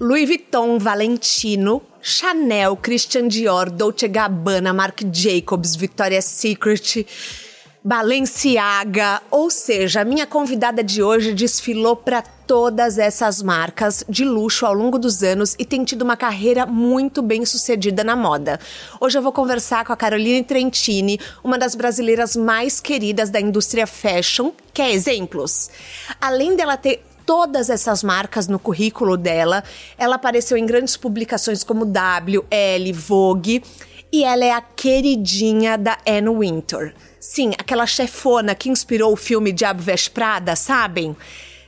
Louis Vuitton, Valentino, Chanel, Christian Dior, Dolce Gabbana, Marc Jacobs, Victoria's Secret, Balenciaga, ou seja, a minha convidada de hoje desfilou para todas essas marcas de luxo ao longo dos anos e tem tido uma carreira muito bem sucedida na moda. Hoje eu vou conversar com a Caroline Trentini, uma das brasileiras mais queridas da indústria fashion, que é exemplos. Além dela ter todas essas marcas no currículo dela. Ela apareceu em grandes publicações como W, L, Vogue. E ela é a queridinha da Anne Winter. Sim, aquela chefona que inspirou o filme Diabo Veste Prada, sabem?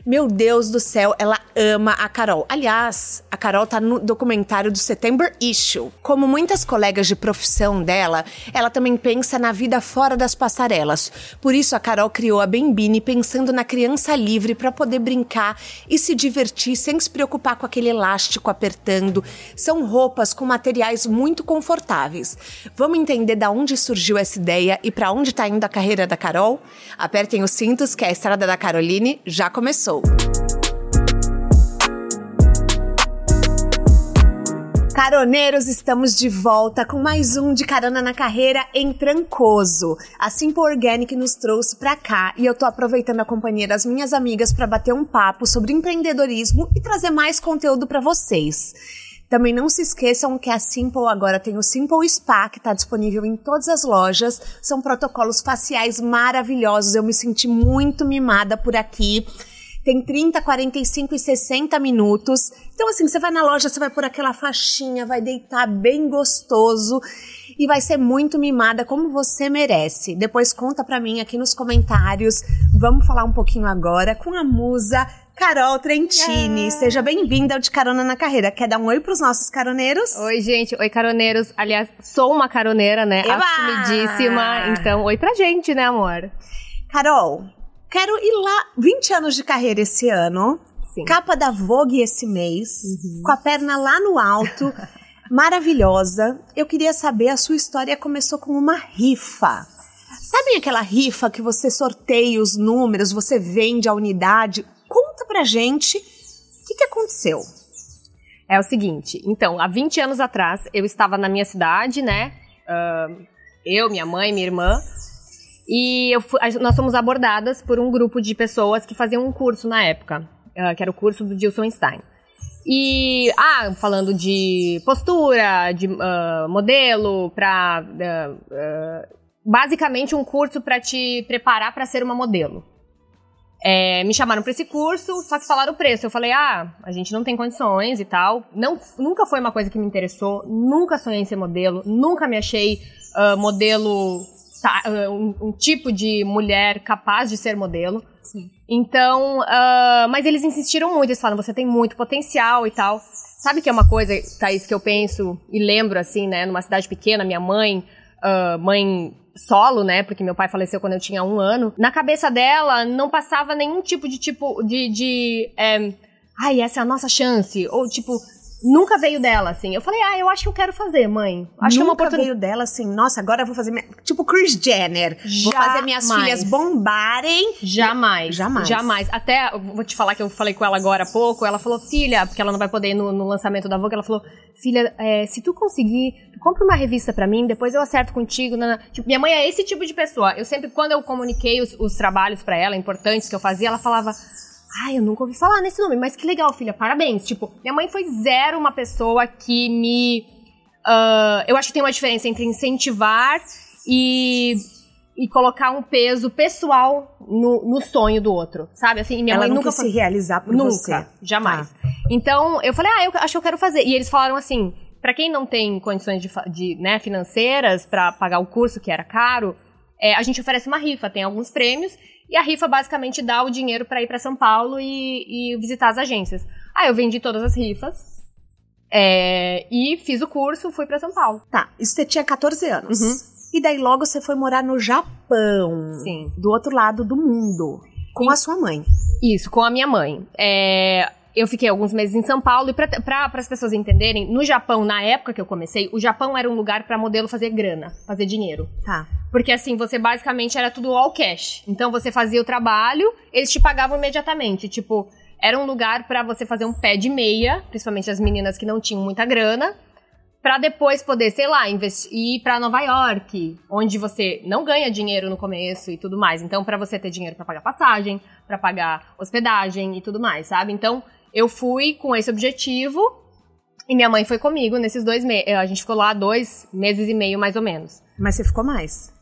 Meu Deus do céu, ela ama a Carol. Aliás, a Carol tá no documentário do September Issue. Como muitas colegas de profissão dela, ela também pensa na vida fora das passarelas. Por isso, a Carol criou a Bembini pensando na criança livre para poder brincar e se divertir sem se preocupar com aquele elástico apertando. São roupas com materiais muito confortáveis. Vamos entender da onde surgiu essa ideia e para onde está indo a carreira da Carol? Apertem os cintos que a estrada da Caroline já começou. Caroneiros, estamos de volta com mais um de Carona na Carreira em Trancoso. A Simple Organic nos trouxe pra cá e eu tô aproveitando a companhia das minhas amigas para bater um papo sobre empreendedorismo e trazer mais conteúdo para vocês. Também não se esqueçam que a Simple agora tem o Simple Spa, que está disponível em todas as lojas. São protocolos faciais maravilhosos. Eu me senti muito mimada por aqui tem 30, 45 e 60 minutos. Então, assim, você vai na loja, você vai por aquela faixinha, vai deitar bem gostoso e vai ser muito mimada como você merece. Depois conta pra mim aqui nos comentários. Vamos falar um pouquinho agora com a musa Carol Trentini. Seja bem-vinda ao De Carona na Carreira. Quer dar um oi pros nossos caroneiros? Oi, gente. Oi, caroneiros. Aliás, sou uma caroneira, né? Eba! Assumidíssima. Então, oi pra gente, né, amor? Carol, quero ir lá. 20 anos de carreira esse ano. Sim. Capa da Vogue esse mês. Com a perna lá no alto. maravilhosa. Eu queria saber, a sua história começou com uma rifa. Sabem aquela rifa que você sorteia os números, você vende a unidade? Conta pra gente o que, que aconteceu. É o seguinte, então, há 20 anos atrás, eu estava na minha cidade, né? Ah, eu, minha mãe, minha irmã. E eu nós fomos abordadas por um grupo de pessoas que faziam um curso na época, ah, que era o curso do Gilson Stein. E, ah, falando de postura, de ah, modelo, pra. ah, basicamente um curso para te preparar para ser uma modelo. É, me chamaram para esse curso, só que falaram o preço. Eu falei, ah, a gente não tem condições e tal. Não, nunca foi uma coisa que me interessou, nunca sonhei em ser modelo, nunca me achei ah, modelo, um, um tipo de mulher capaz de ser modelo. Sim. Então, ah, mas eles insistiram muito, eles falaram, você tem muito potencial e tal. Sabe que é uma coisa, Thaís, que eu penso e lembro, assim, né, numa cidade pequena, minha mãe, ah, mãe solo, né, porque meu pai faleceu quando eu tinha um ano, na cabeça dela não passava nenhum tipo de, tipo, de, de é, ai, essa é a nossa chance, ou tipo, nunca veio dela, assim. Eu falei, ah, eu acho que eu quero fazer, mãe. Acho que é uma Nunca oportunidade. veio dela assim, nossa, agora eu vou fazer. Minha... Tipo Chris Jenner. Vou fazer minhas Jamais. filhas bombarem. Jamais. Jamais. Jamais. Até, eu vou te falar que eu falei com ela agora há pouco, ela falou, filha, porque ela não vai poder ir no, no lançamento da Vogue, ela falou, filha, é, se tu conseguir, tu compra uma revista pra mim, depois eu acerto contigo. nana." Tipo, minha mãe é esse tipo de pessoa. Eu sempre, quando eu comuniquei os, os trabalhos pra ela, importantes que eu fazia, ela falava, ai, eu nunca ouvi falar nesse nome, mas que legal, filha, parabéns. Tipo, minha mãe foi zero uma pessoa que me... ah, eu acho que tem uma diferença entre incentivar e e colocar um peso pessoal no, no sonho do outro, sabe? Assim, e minha ela mãe nunca foi- se realizar por Nunca, você. Tá. jamais. Então, eu falei, ah, eu acho que eu quero fazer. E eles falaram assim, pra quem não tem condições de, de, né, financeiras pra pagar o curso, que era caro, é, a gente oferece uma rifa, tem alguns prêmios, e a rifa basicamente dá o dinheiro pra ir pra São Paulo e, e visitar as agências. Aí eu vendi todas as rifas, é, e fiz o curso, fui pra São Paulo. Tá, isso você tinha 14 anos. Uhum. E daí logo você foi morar no Japão. Sim. Do outro lado do mundo. Com Sim. a sua mãe. Isso, com a minha mãe. É, eu fiquei alguns meses em São Paulo e para as pessoas entenderem, no Japão, na época que eu comecei, o Japão era um lugar para modelo fazer grana, fazer dinheiro. Tá. Porque assim, você basicamente era tudo all cash. Então você fazia o trabalho, eles te pagavam imediatamente. Tipo, era um lugar para você fazer um pé de meia, principalmente as meninas que não tinham muita grana, para depois poder, sei lá, investir, ir para Nova York, onde você não ganha dinheiro no começo e tudo mais. Então, para você ter dinheiro para pagar passagem, para pagar hospedagem e tudo mais, sabe? Então, eu fui com esse objetivo e minha mãe foi comigo nesses dois meses. A gente ficou lá dois meses e meio, mais ou menos. Mas você ficou mais.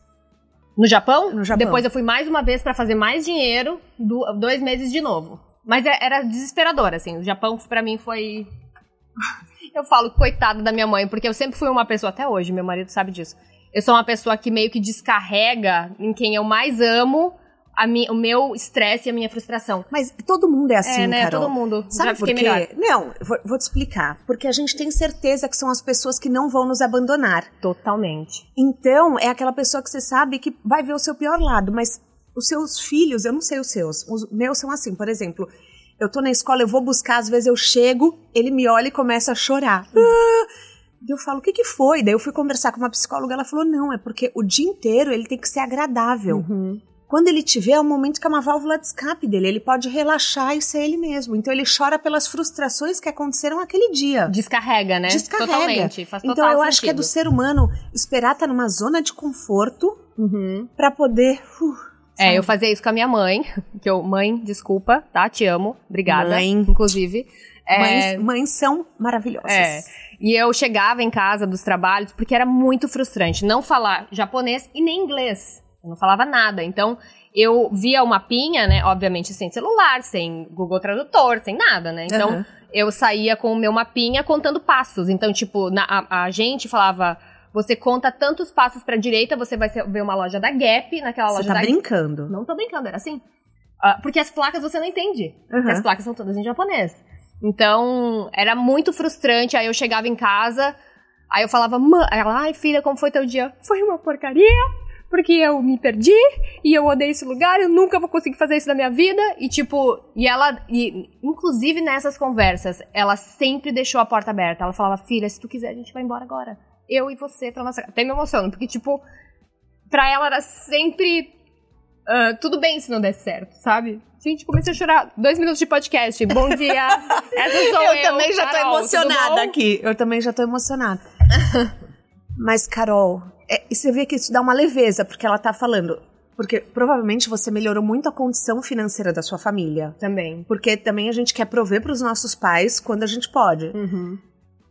No Japão? No Japão. Depois eu fui mais uma vez pra fazer mais dinheiro, do- dois meses de novo. Mas é- era desesperador, assim. O Japão pra mim foi. eu falo coitada da minha mãe, porque eu sempre fui uma pessoa, até hoje, meu marido sabe disso. Eu sou uma pessoa que meio que descarrega em quem eu mais amo mi- o meu estresse e a minha frustração. Mas todo mundo é assim, é, né? Carol. Todo mundo. Sabe Já por quê? melhor. Não, vou, vou te explicar. Porque a gente tem certeza que são as pessoas que não vão nos abandonar. Totalmente. Então, é aquela pessoa que você sabe que vai ver o seu pior lado, mas os seus filhos, eu não sei os seus, os meus são assim, por exemplo, eu tô na escola, eu vou buscar, às vezes eu chego, ele me olha e começa a chorar. Ah! Daí eu falo, o que que foi? Daí eu fui conversar com uma psicóloga, ela falou, não, é porque o dia inteiro ele tem que ser agradável. Uhum. Quando ele tiver, é um momento que é uma válvula de escape dele, ele pode relaxar e ser ele mesmo. Então ele chora pelas frustrações que aconteceram aquele dia. Descarrega, né? Descarrega. Totalmente. Faz Então total eu acho que é do sentido. ser humano esperar estar numa zona de conforto Uhum. pra poder. uh, É, eu fazia isso com a minha mãe, que eu, mãe, desculpa, tá? Te amo, obrigada. Mãe. Inclusive. É, Mães, mães são maravilhosas. é. E eu chegava em casa dos trabalhos porque era muito frustrante não falar japonês e nem inglês. Eu não falava nada. Então, eu via o mapinha, né? Obviamente sem celular, sem Google Tradutor, sem nada, né? Então, Aham. eu saía com o meu mapinha contando passos. Então, tipo, na- a, a gente falava. Você conta tantos passos pra direita, você vai ver uma loja da Gap, naquela Você loja tá da brincando. não tô brincando, era assim. Ah, porque as placas você não entende. Uhum. as placas são todas em japonês. Então, era muito frustrante. Aí eu chegava em casa, aí eu falava, mãe, ela, ai filha, como foi teu dia? Foi uma porcaria, porque eu me perdi e eu odeio esse lugar, eu nunca vou conseguir fazer isso na minha vida. E tipo, e ela, e, inclusive nessas conversas, ela sempre deixou a porta aberta. Ela falava, filha, se tu quiser, a gente vai embora agora. Eu e você pra nossa casa. Até me emociono, porque tipo, pra ela era sempre ah, tudo bem se não der certo, sabe? Gente, comecei a chorar. Dois minutos de podcast. Bom dia. Essa sou eu. eu também já tô Carol, emocionada aqui. Eu também já tô emocionada. Mas, Carol, é, você vê que isso dá uma leveza, porque ela tá falando. Porque provavelmente você melhorou muito a condição financeira da sua família. Também. Porque também a gente quer prover para os nossos pais quando a gente pode. Uhum.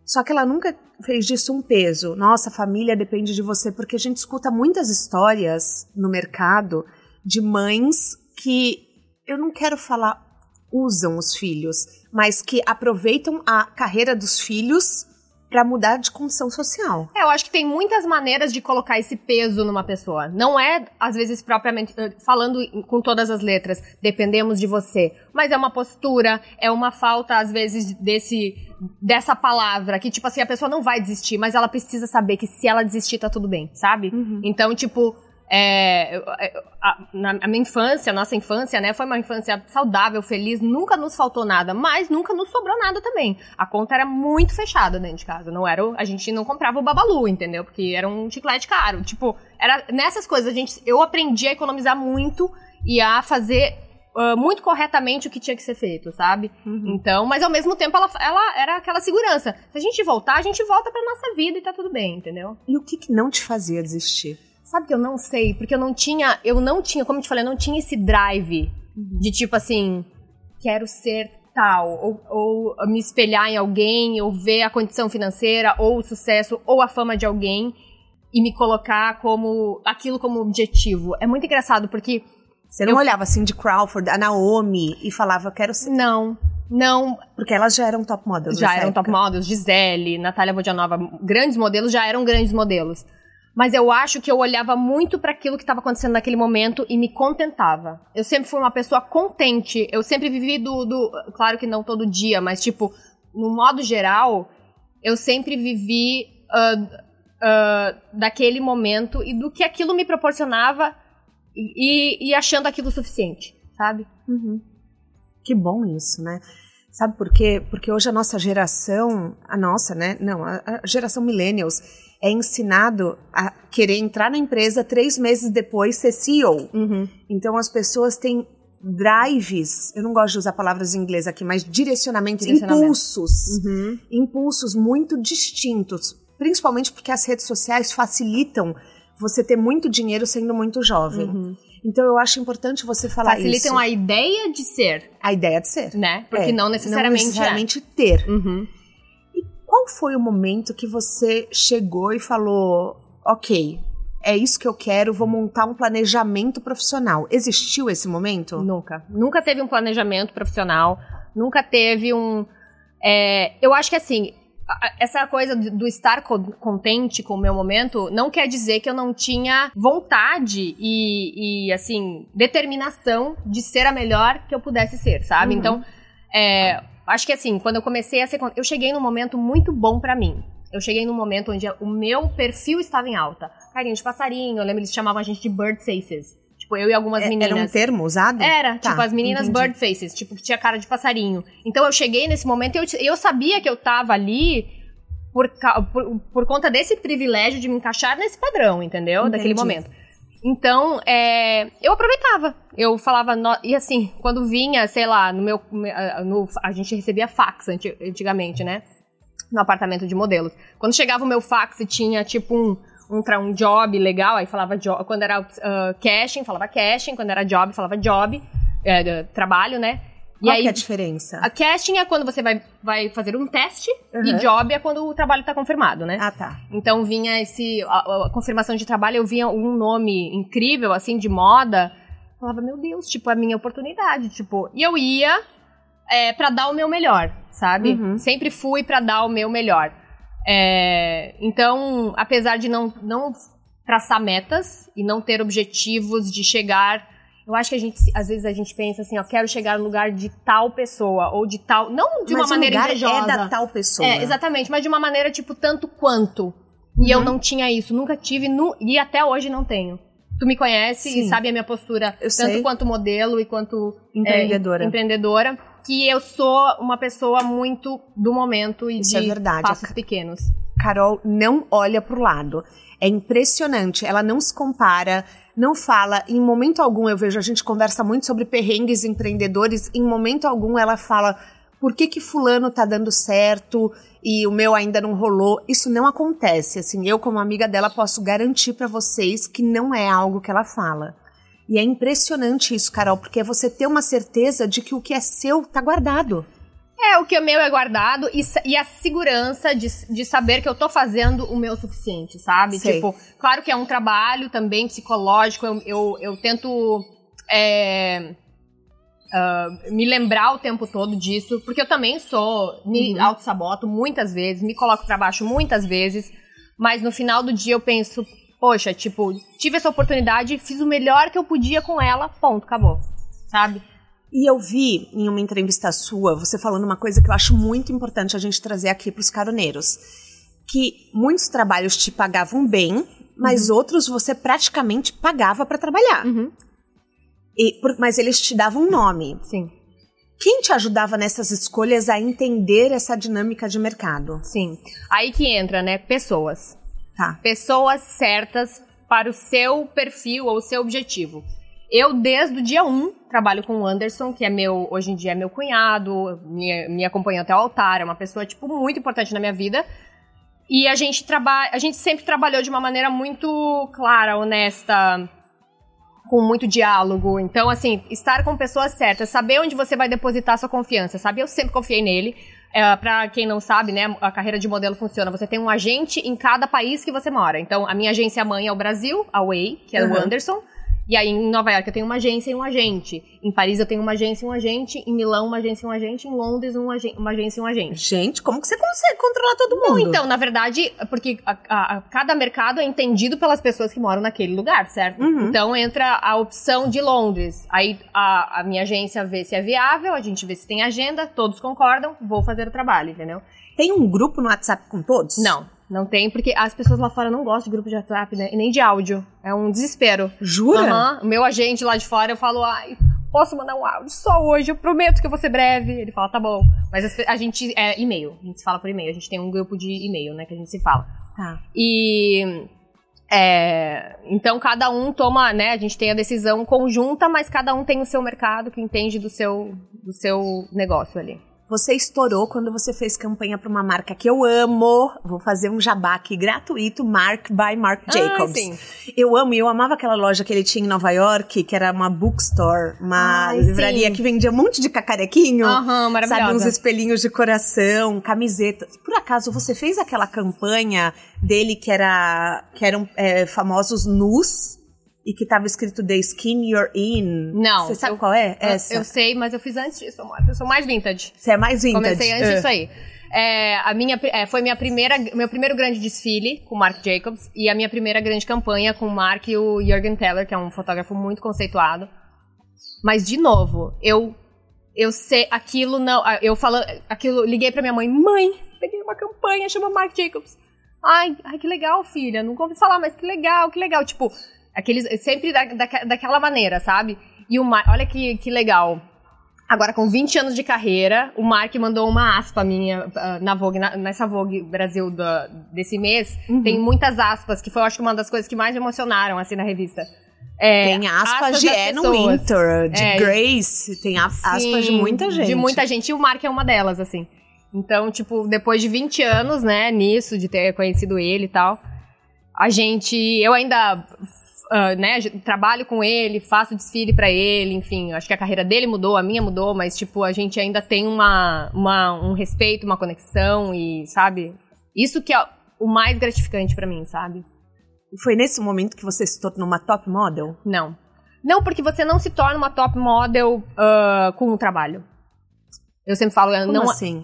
Só que ela nunca fez disso um peso. Nossa, família depende de você, porque a gente escuta muitas histórias no mercado de mães que eu não quero falar usam os filhos, mas que aproveitam a carreira dos filhos para mudar de condição social. É, eu acho que tem muitas maneiras de colocar esse peso numa pessoa. Não é, às vezes, propriamente, eh, falando com todas as letras, dependemos de você. Mas é uma postura, é uma falta, às vezes, desse, dessa palavra, que, tipo assim, a pessoa não vai desistir, mas ela precisa saber que se ela desistir, tá tudo bem, sabe? Então, tipo, é, eu- a, na a minha infância, a nossa infância, né, foi uma infância saudável, feliz, nunca nos faltou nada, mas nunca nos sobrou nada também. A conta era muito fechada dentro de casa, não era, o- a gente não comprava o babalu, entendeu? Porque era um chiclete caro, tipo, era nessas coisas a gente, eu aprendi a economizar muito e a fazer ah, muito corretamente o que tinha que ser feito, sabe? Então, mas ao mesmo tempo ela, ela era aquela segurança. Se a gente voltar, a gente volta pra nossa vida e tá tudo bem, entendeu? E o que, que não te fazia desistir? Sabe que eu não sei, porque eu não tinha, eu não tinha, como eu te falei, eu não tinha esse drive de tipo assim, quero ser tal, ou, ou me espelhar em alguém, ou ver a condição financeira, ou o sucesso, ou a fama de alguém e me colocar como aquilo como objetivo. É muito engraçado porque Você não Eu- olhava assim de Crawford, a Naomi e falava, quero ser. não, não, Porque elas já eram top models. já eram época. top models, Gisele, Natália Vodianova, grandes modelos, já eram grandes modelos. Mas eu acho que eu olhava muito para aquilo que estava acontecendo naquele momento e me contentava. Eu sempre fui uma pessoa contente. Eu sempre vivi do, do. Claro que não todo dia, mas tipo, no modo geral, eu sempre vivi. ah, uh, daquele momento e do que aquilo me proporcionava e, e achando aquilo suficiente, sabe? Uhum. Que bom isso, né? Sabe por quê? Porque hoje a nossa geração, a nossa, né? Não, a, a geração millennials é ensinado a querer entrar na empresa três meses depois ser CEO. Uhum. Então as pessoas têm drives, eu não gosto de usar palavras em inglês aqui, mas direcionamentos, Direcionamento. impulsos, Uhum. impulsos muito distintos, principalmente porque as redes sociais facilitam você ter muito dinheiro sendo muito jovem. Então eu acho importante você falar Facilitam isso. a ideia de ser, a ideia de ser. né? Porque É, não necessariamente, não necessariamente ter. é. Uhum. Qual foi o momento que você chegou e falou, ok, é isso que eu quero, vou montar um planejamento profissional? Existiu esse momento? Nunca. Nunca teve um planejamento profissional. Nunca teve um. é, eu acho que assim. Essa coisa do estar co- contente com o meu momento não quer dizer que eu não tinha vontade e, e, assim, determinação de ser a melhor que eu pudesse ser, sabe? Uhum. Então, é, acho que assim, quando eu comecei a ser. Eu cheguei num momento muito bom pra mim. Eu cheguei num momento onde o meu perfil estava em alta. Carinho de passarinho, eu lembro eles chamavam a gente de bird faces. Tipo, eu e algumas É- meninas. Era um termo usado? Era, Tá, tipo, as meninas entendi. bird faces, tipo, que tinha cara de passarinho. Então eu cheguei nesse momento e eu, eu sabia que eu tava ali por, por, por conta desse privilégio de me encaixar nesse padrão, entendeu? Daquele Entendi. momento. Então, é, eu aproveitava. Eu falava, no- e assim, quando vinha, sei lá, no meu. no- a gente recebia fax anti- antigamente, né? No apartamento de modelos. Quando chegava o meu fax e tinha, tipo, um, um, tra- um job legal, aí falava job. Quando era uh, cashing, falava cashing. Quando era job, falava job. é, trabalho, né? E Qual aí, que é a diferença? a casting é quando você vai, vai fazer um teste Uhum. e job é quando o trabalho tá confirmado, né? Ah, tá. Então vinha esse. A, a confirmação de trabalho, eu via um nome incrível, assim, de moda. Falava, meu Deus, tipo, é a minha oportunidade. Tipo, e eu ia é, para dar o meu melhor, sabe? Uhum. Sempre fui pra dar o meu melhor. É, então, apesar de não, não traçar metas e não ter objetivos de chegar. Eu acho que a gente, às vezes, a gente pensa assim, ó, quero chegar no lugar de tal pessoa, ou de tal. Não de Mas uma maneira lugar invejosa. é da tal pessoa. É, exatamente, mas de uma maneira, tipo, tanto quanto. E eu não tinha isso, nunca tive, nu- e até hoje não tenho. Tu me conhece Sim. e sabe a minha postura, Eu tanto sei. quanto modelo e quanto Empreendedora. é, empreendedora, que eu sou uma pessoa muito do momento e Isso de é verdade. passos pequenos. Carol não olha pro lado. É impressionante. Ela não se compara, não fala. Em momento algum, eu vejo, a gente conversa muito sobre perrengues empreendedores. Em momento algum, ela fala por que que fulano tá dando certo e o meu ainda não rolou. Isso não acontece. Assim, eu como amiga dela posso garantir pra vocês que não é algo que ela fala. E é impressionante isso, Carol, porque é você ter uma certeza de que o que é seu tá guardado. É, o que é meu é guardado e, e a segurança de, de saber que eu tô fazendo o meu suficiente, sabe? Sei. Tipo, claro que é um trabalho também psicológico, eu, eu, eu tento é, ah, me lembrar o tempo todo disso, porque eu também sou, me Uhum. auto-saboto muitas vezes, me coloco pra baixo muitas vezes, mas no final do dia eu penso, poxa, tipo, tive essa oportunidade, fiz o melhor que eu podia com ela, ponto, acabou, sabe? E eu vi em uma entrevista sua você falando uma coisa que eu acho muito importante a gente trazer aqui para os caroneiros. Que muitos trabalhos te pagavam bem, mas outros você praticamente pagava para trabalhar. Uhum. E, por- mas eles te davam um nome. Sim. Quem te ajudava nessas escolhas a entender essa dinâmica de mercado? Sim. Aí que entra, né? Pessoas. Tá. Pessoas certas para o seu perfil ou seu objetivo. Eu, desde o dia 1, trabalho com o Anderson, que é meu, hoje em dia é meu cunhado, me, me acompanha até o altar, é uma pessoa, tipo, muito importante na minha vida. E a gente trabalha, a gente sempre trabalhou de uma maneira muito clara, honesta, com muito diálogo. Então, assim, estar com pessoas certas, saber onde você vai depositar sua confiança, sabe? Eu sempre confiei nele. É, para quem não sabe, né, a carreira de modelo funciona. Você tem um agente em cada país que você mora. Então, a minha agência mãe é o Brasil, a Way, que é Uhum. o Anderson. E aí, em Nova York, eu tenho uma agência e um agente. Em Paris, eu tenho uma agência e um agente. Em Milão, uma agência e um agente. Em Londres, um agen- uma agência e um agente. Gente, como que você consegue controlar todo mundo? Então, na verdade, porque a- a- a- cada mercado é entendido pelas pessoas que moram naquele lugar, certo? Uhum. Então entra a opção de Londres. Aí a, a minha agência vê se é viável, a gente vê se tem agenda, todos concordam, vou fazer o trabalho, entendeu? Tem um grupo no WhatsApp com todos? Não. Não tem, porque as pessoas lá fora não gostam de grupo de WhatsApp, né? E nem de áudio. É um desespero. Jura? Aham. O meu agente lá de fora, eu falo, ai, posso mandar um áudio só hoje, eu prometo que eu vou ser breve. Ele fala, tá bom. Mas a gente, é e-mail, a gente se fala por e-mail. A gente tem um grupo de e-mail, né, que a gente se fala. Tá. E é, então cada um toma, né? A gente tem a decisão conjunta, mas cada um tem o seu mercado que entende do seu, do seu negócio ali. Você estourou quando você fez campanha para uma marca que eu amo. Vou fazer um jabá aqui gratuito, Mark by Mark Jacobs. Ah, sim. Eu amo, e eu amava aquela loja que ele tinha em Nova York, que era uma bookstore, uma Ai, livraria sim. que vendia um monte de cacarequinho. Aham, maravilhosa. Sabe, uns espelhinhos de coração, camisetas. Por acaso, você fez aquela campanha dele que era que eram é, famosos nus e que tava escrito The Skin You're In? Não, Você sabe eu- qual é? Eu- Essa. Eu, sei, mas eu fiz antes disso, amor. Eu sou mais vintage. Você é mais vintage. Comecei antes Ah. disso aí. É, a minha, é, foi minha primeira, meu primeiro grande desfile com o Marc Jacobs e a minha primeira grande campanha com o Mark e o Jürgen Teller, que é um fotógrafo muito conceituado. Mas, de novo, eu eu sei, aquilo não. Eu falando, aquilo, liguei pra minha mãe, mãe, peguei uma campanha, chama Marc Jacobs. Ai, ai, que legal, filha. Nunca ouvi falar, mas que legal, que legal. Tipo, aqueles. Sempre da, da- daquela maneira, sabe? E o Mark, olha que, que legal. Agora, com 20 anos de carreira, o Mark mandou uma aspa minha ah, na Vogue, na- nessa Vogue Brasil da- desse mês. Tem muitas aspas, que foi, acho, que uma das coisas que mais me emocionaram, assim, na revista. É, Tem aspas, de das Anne. Winter, de É, Grace, tem a- aspas de Sim, muita gente. De muita gente, e o Mark é uma delas, assim. Então, tipo, depois de 20 anos, né, nisso, de ter conhecido ele e tal, a gente. Eu ainda. Ah, né, trabalho com ele, faço desfile pra ele, enfim, acho que a carreira dele mudou, a minha mudou, mas, tipo, a gente ainda tem uma, uma, um respeito, uma conexão e, sabe? Isso que é o mais gratificante pra mim, sabe? Foi nesse momento que você se tornou uma top model? Não. Não, porque você não se torna uma top model ah, com o trabalho. Eu sempre falo, Como não, assim?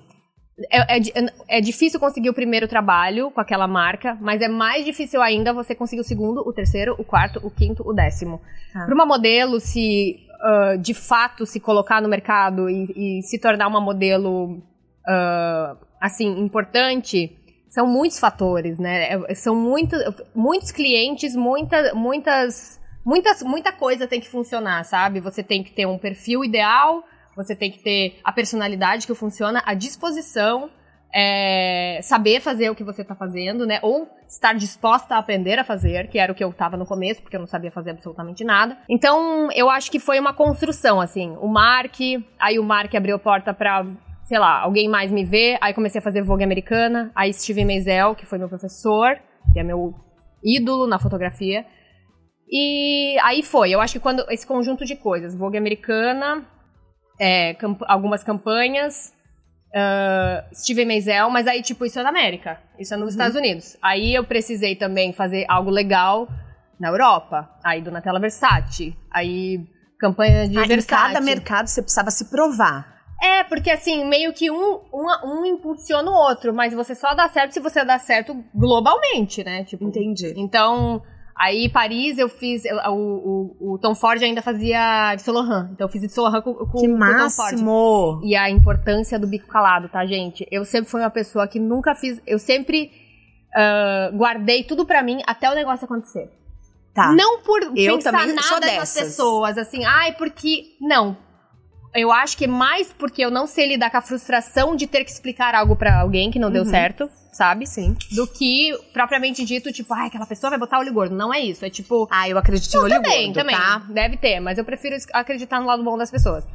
É, é é difícil conseguir o primeiro trabalho com aquela marca, mas é mais difícil ainda você conseguir o segundo, o terceiro, o quarto, o quinto, o décimo. Tá. Para uma modelo se ah, de fato se colocar no mercado e, e se tornar uma modelo ah, assim importante, são muitos fatores, né? É- São muitos, muitos clientes, muita, muitas, muitas, muita coisa tem que funcionar, sabe? Você tem que ter um perfil ideal, você tem que ter a personalidade que funciona, a disposição, é, saber fazer o que você está fazendo, né? Ou estar disposta a aprender a fazer, que era o que eu estava no começo, porque eu não sabia fazer absolutamente nada. Então, eu acho que foi uma construção, assim. O Mark, aí o Mark abriu a porta para sei lá, alguém mais me ver, aí comecei a fazer Vogue americana, aí Steve Meisel, que foi meu professor, que é meu ídolo na fotografia. E aí foi, eu acho que quando esse conjunto de coisas, Vogue americana, é, camp- algumas campanhas, ah, Steve Meisel, mas aí tipo, isso é na América, isso é nos Estados Unidos. Aí eu precisei também fazer algo legal na Europa, aí Donatella Versace, aí campanha de Ah, em Versace. cada mercado você precisava se provar. É, porque assim, meio que um, um, um impulsiona o outro, mas você só dá certo se você dá certo globalmente, né? Tipo, Entendi. Então, aí Paris eu fiz. eu- o, o, o Tom Ford ainda fazia Yves Laurent. Então eu fiz Yves Laurent com, com, Que com o Tom Ford. E a importância do bico calado, tá, gente? Eu sempre fui uma pessoa que nunca fiz. Eu sempre ah, guardei tudo pra mim até o negócio acontecer. Tá. Não por Eu pensar nada nas pessoas, assim, ai, porque. Não. Eu acho que é mais porque eu não sei lidar com a frustração de ter que explicar algo pra alguém que não deu certo, sabe? Uhum. Sim. Do que propriamente dito, tipo, ai, aquela pessoa vai botar olho gordo. Não é isso. É tipo. Ah, eu acredito no olho também, gordo, também. tá? Deve ter, mas eu prefiro acreditar no lado bom das pessoas.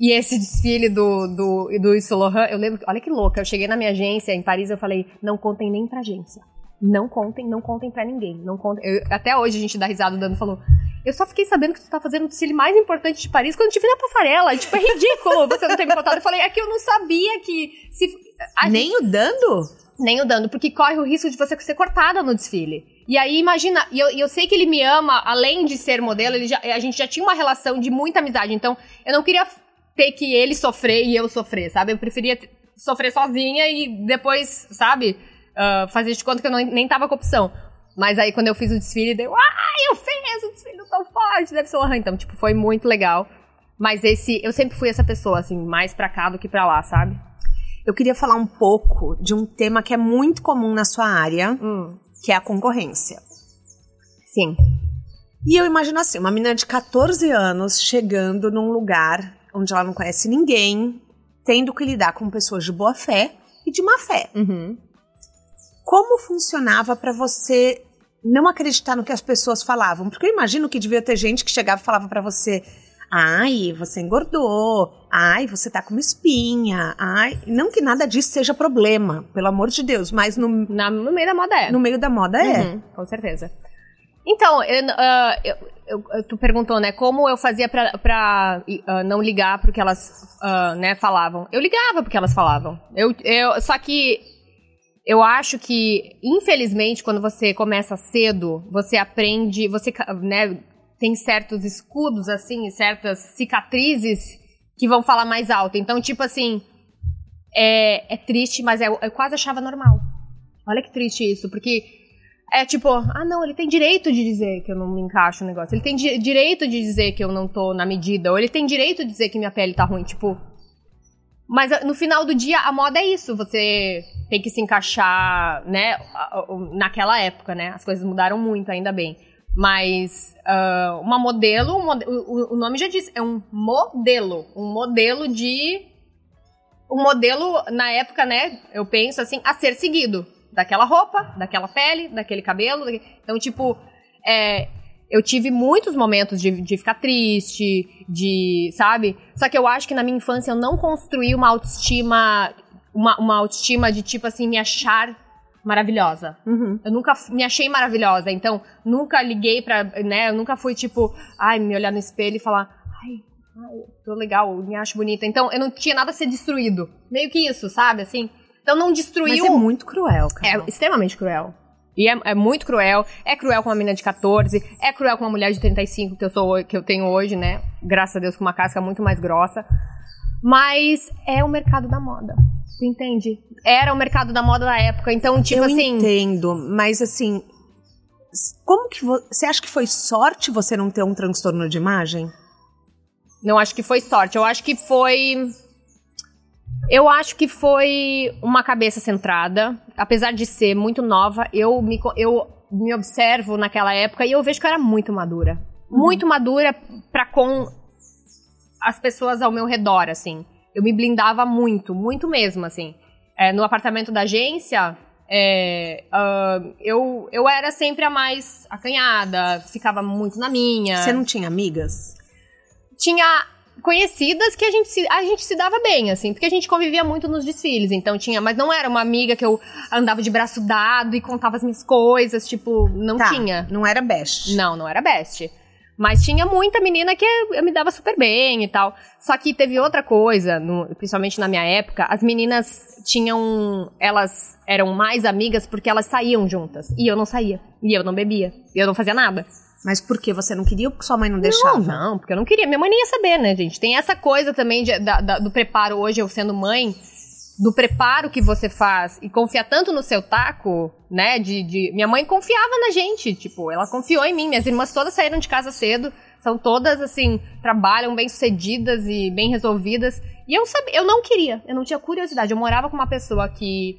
E esse desfile do, do, do Yves Laurent, eu lembro, olha que louca, eu cheguei na minha agência em Paris, eu falei, não contem nem pra agência. Não contem, não contem pra ninguém. Não contem. Eu- até hoje a gente dá risada, o Dano falou, eu só fiquei sabendo que tu tá fazendo o desfile mais importante de Paris quando eu te vi na passarela. Tipo, é ridículo você não ter me contado. Eu falei, é que eu não sabia que se... Nem o dando? nem o dando, porque corre o risco de você ser cortada no desfile. E aí, imagina, e eu, eu sei que ele me ama, além de ser modelo, ele já- a gente já tinha uma relação de muita amizade, então eu não queria ter que ele sofrer e eu sofrer, sabe? Eu preferia sofrer sozinha e depois, sabe, ah, fazer de conta que eu não- nem tava com opção. Mas aí, quando eu fiz o desfile, deu, ai, eu fiz o desfile tão forte, deve ser o Então, tipo, foi muito legal. Mas esse, eu sempre fui essa pessoa, assim, mais pra cá do que pra lá, sabe? eu queria falar um pouco de um tema que é muito comum na sua área, Hum, que é a concorrência. sim. E eu imagino assim, uma menina de 14 anos chegando num lugar onde ela não conhece ninguém, tendo que lidar com pessoas de boa fé e de má fé. Uhum. Como funcionava pra você não acreditar no que as pessoas falavam? Porque eu imagino que devia ter gente que chegava e falava pra você: "Ai, você engordou. Ai, você tá com uma espinha. Ai, não que nada disso seja problema, pelo amor de Deus, mas no, Na, no meio da moda é. no meio da moda é. Uhum, com certeza. Então, eu, ah, eu- eu- tu perguntou, né, como eu fazia pra, pra ah, não ligar pro que elas, ah, né, falavam. Eu ligava pro que elas falavam. Eu, eu, só que eu acho que, infelizmente, quando você começa cedo, você aprende, você, né, tem certos escudos, assim, certas cicatrizes que vão falar mais alto. Então, tipo assim, é, é triste, mas eu, eu quase achava normal. Olha que triste isso, porque é tipo, ah não, ele tem direito de dizer que eu não me encaixo no negócio. Ele tem di- direito de dizer que eu não tô na medida. Ou ele tem direito de dizer que minha pele tá ruim, tipo. Mas ah, no final do dia, a moda é isso. Você tem que se encaixar, né? Naquela época, né? As coisas mudaram muito, ainda bem. Mas ah, uma modelo, um o, o nome já diz, é um modelo. Um modelo de. Um modelo, na época, né? Eu penso assim, a ser seguido. Daquela roupa, daquela pele, daquele cabelo. daque- Então, tipo, é, eu tive muitos momentos de, de ficar triste, de. Sabe? Só que eu acho que na minha infância eu não construí uma autoestima. Uma, uma autoestima de, tipo assim, me achar maravilhosa. Uhum. Eu nunca me achei maravilhosa, então nunca liguei pra, né, eu nunca fui tipo, ai, me olhar no espelho e falar, ai, ai, tô legal, me acho bonita. Então eu não tinha nada a ser destruído. Meio que isso, sabe, assim. Então não Mas destruiu. é muito cruel, É cara. extremamente cruel. E é, é muito cruel. É cruel com uma menina de 14, é cruel com uma mulher de 35 que eu sou que eu tenho hoje, né? Graças a Deus com uma casca muito mais grossa. Mas é o mercado da moda. Tu entende? Era o mercado da moda da época. Então, tipo eu assim. entendo, mas assim, como que vo- você acha que foi sorte você não ter um transtorno de imagem? Não acho que foi sorte. Eu acho que foi. Eu acho que foi uma cabeça centrada. Apesar de ser muito nova, eu me, eu me observo naquela época e eu vejo que eu era muito madura. Muito madura pra com as pessoas ao meu redor, assim. Eu me blindava muito, muito mesmo, assim. É, no apartamento da agência, é, ah, eu, eu era sempre a mais acanhada, ficava muito na minha Você não tinha amigas? tinha conhecidas que a gente, se, a gente se dava bem, assim, porque a gente convivia muito nos desfiles, então tinha, mas não era uma amiga que eu andava de braço dado e contava as minhas coisas, tipo, não Tá, tinha. Não era best. Não, não era best. Mas tinha muita menina que eu me dava super bem e tal. Só que teve outra coisa, no- principalmente na minha época, as meninas tinham. Elas eram mais amigas porque elas saíam juntas. E eu não saía. E eu não bebia. E eu não fazia nada. Mas por que você não queria ou porque sua mãe não deixava? Não, não, porque eu não queria. Minha mãe nem ia saber, né, gente? Tem essa coisa também de- da- da- do preparo hoje, eu sendo mãe, do preparo que você faz e confiar tanto no seu taco, né? De, de- Minha mãe confiava na gente, tipo, ela confiou em mim. Minhas irmãs todas saíram de casa cedo, são todas, assim, trabalham bem sucedidas e bem resolvidas. E eu sabia, eu não queria, eu não tinha curiosidade. Eu morava com uma pessoa que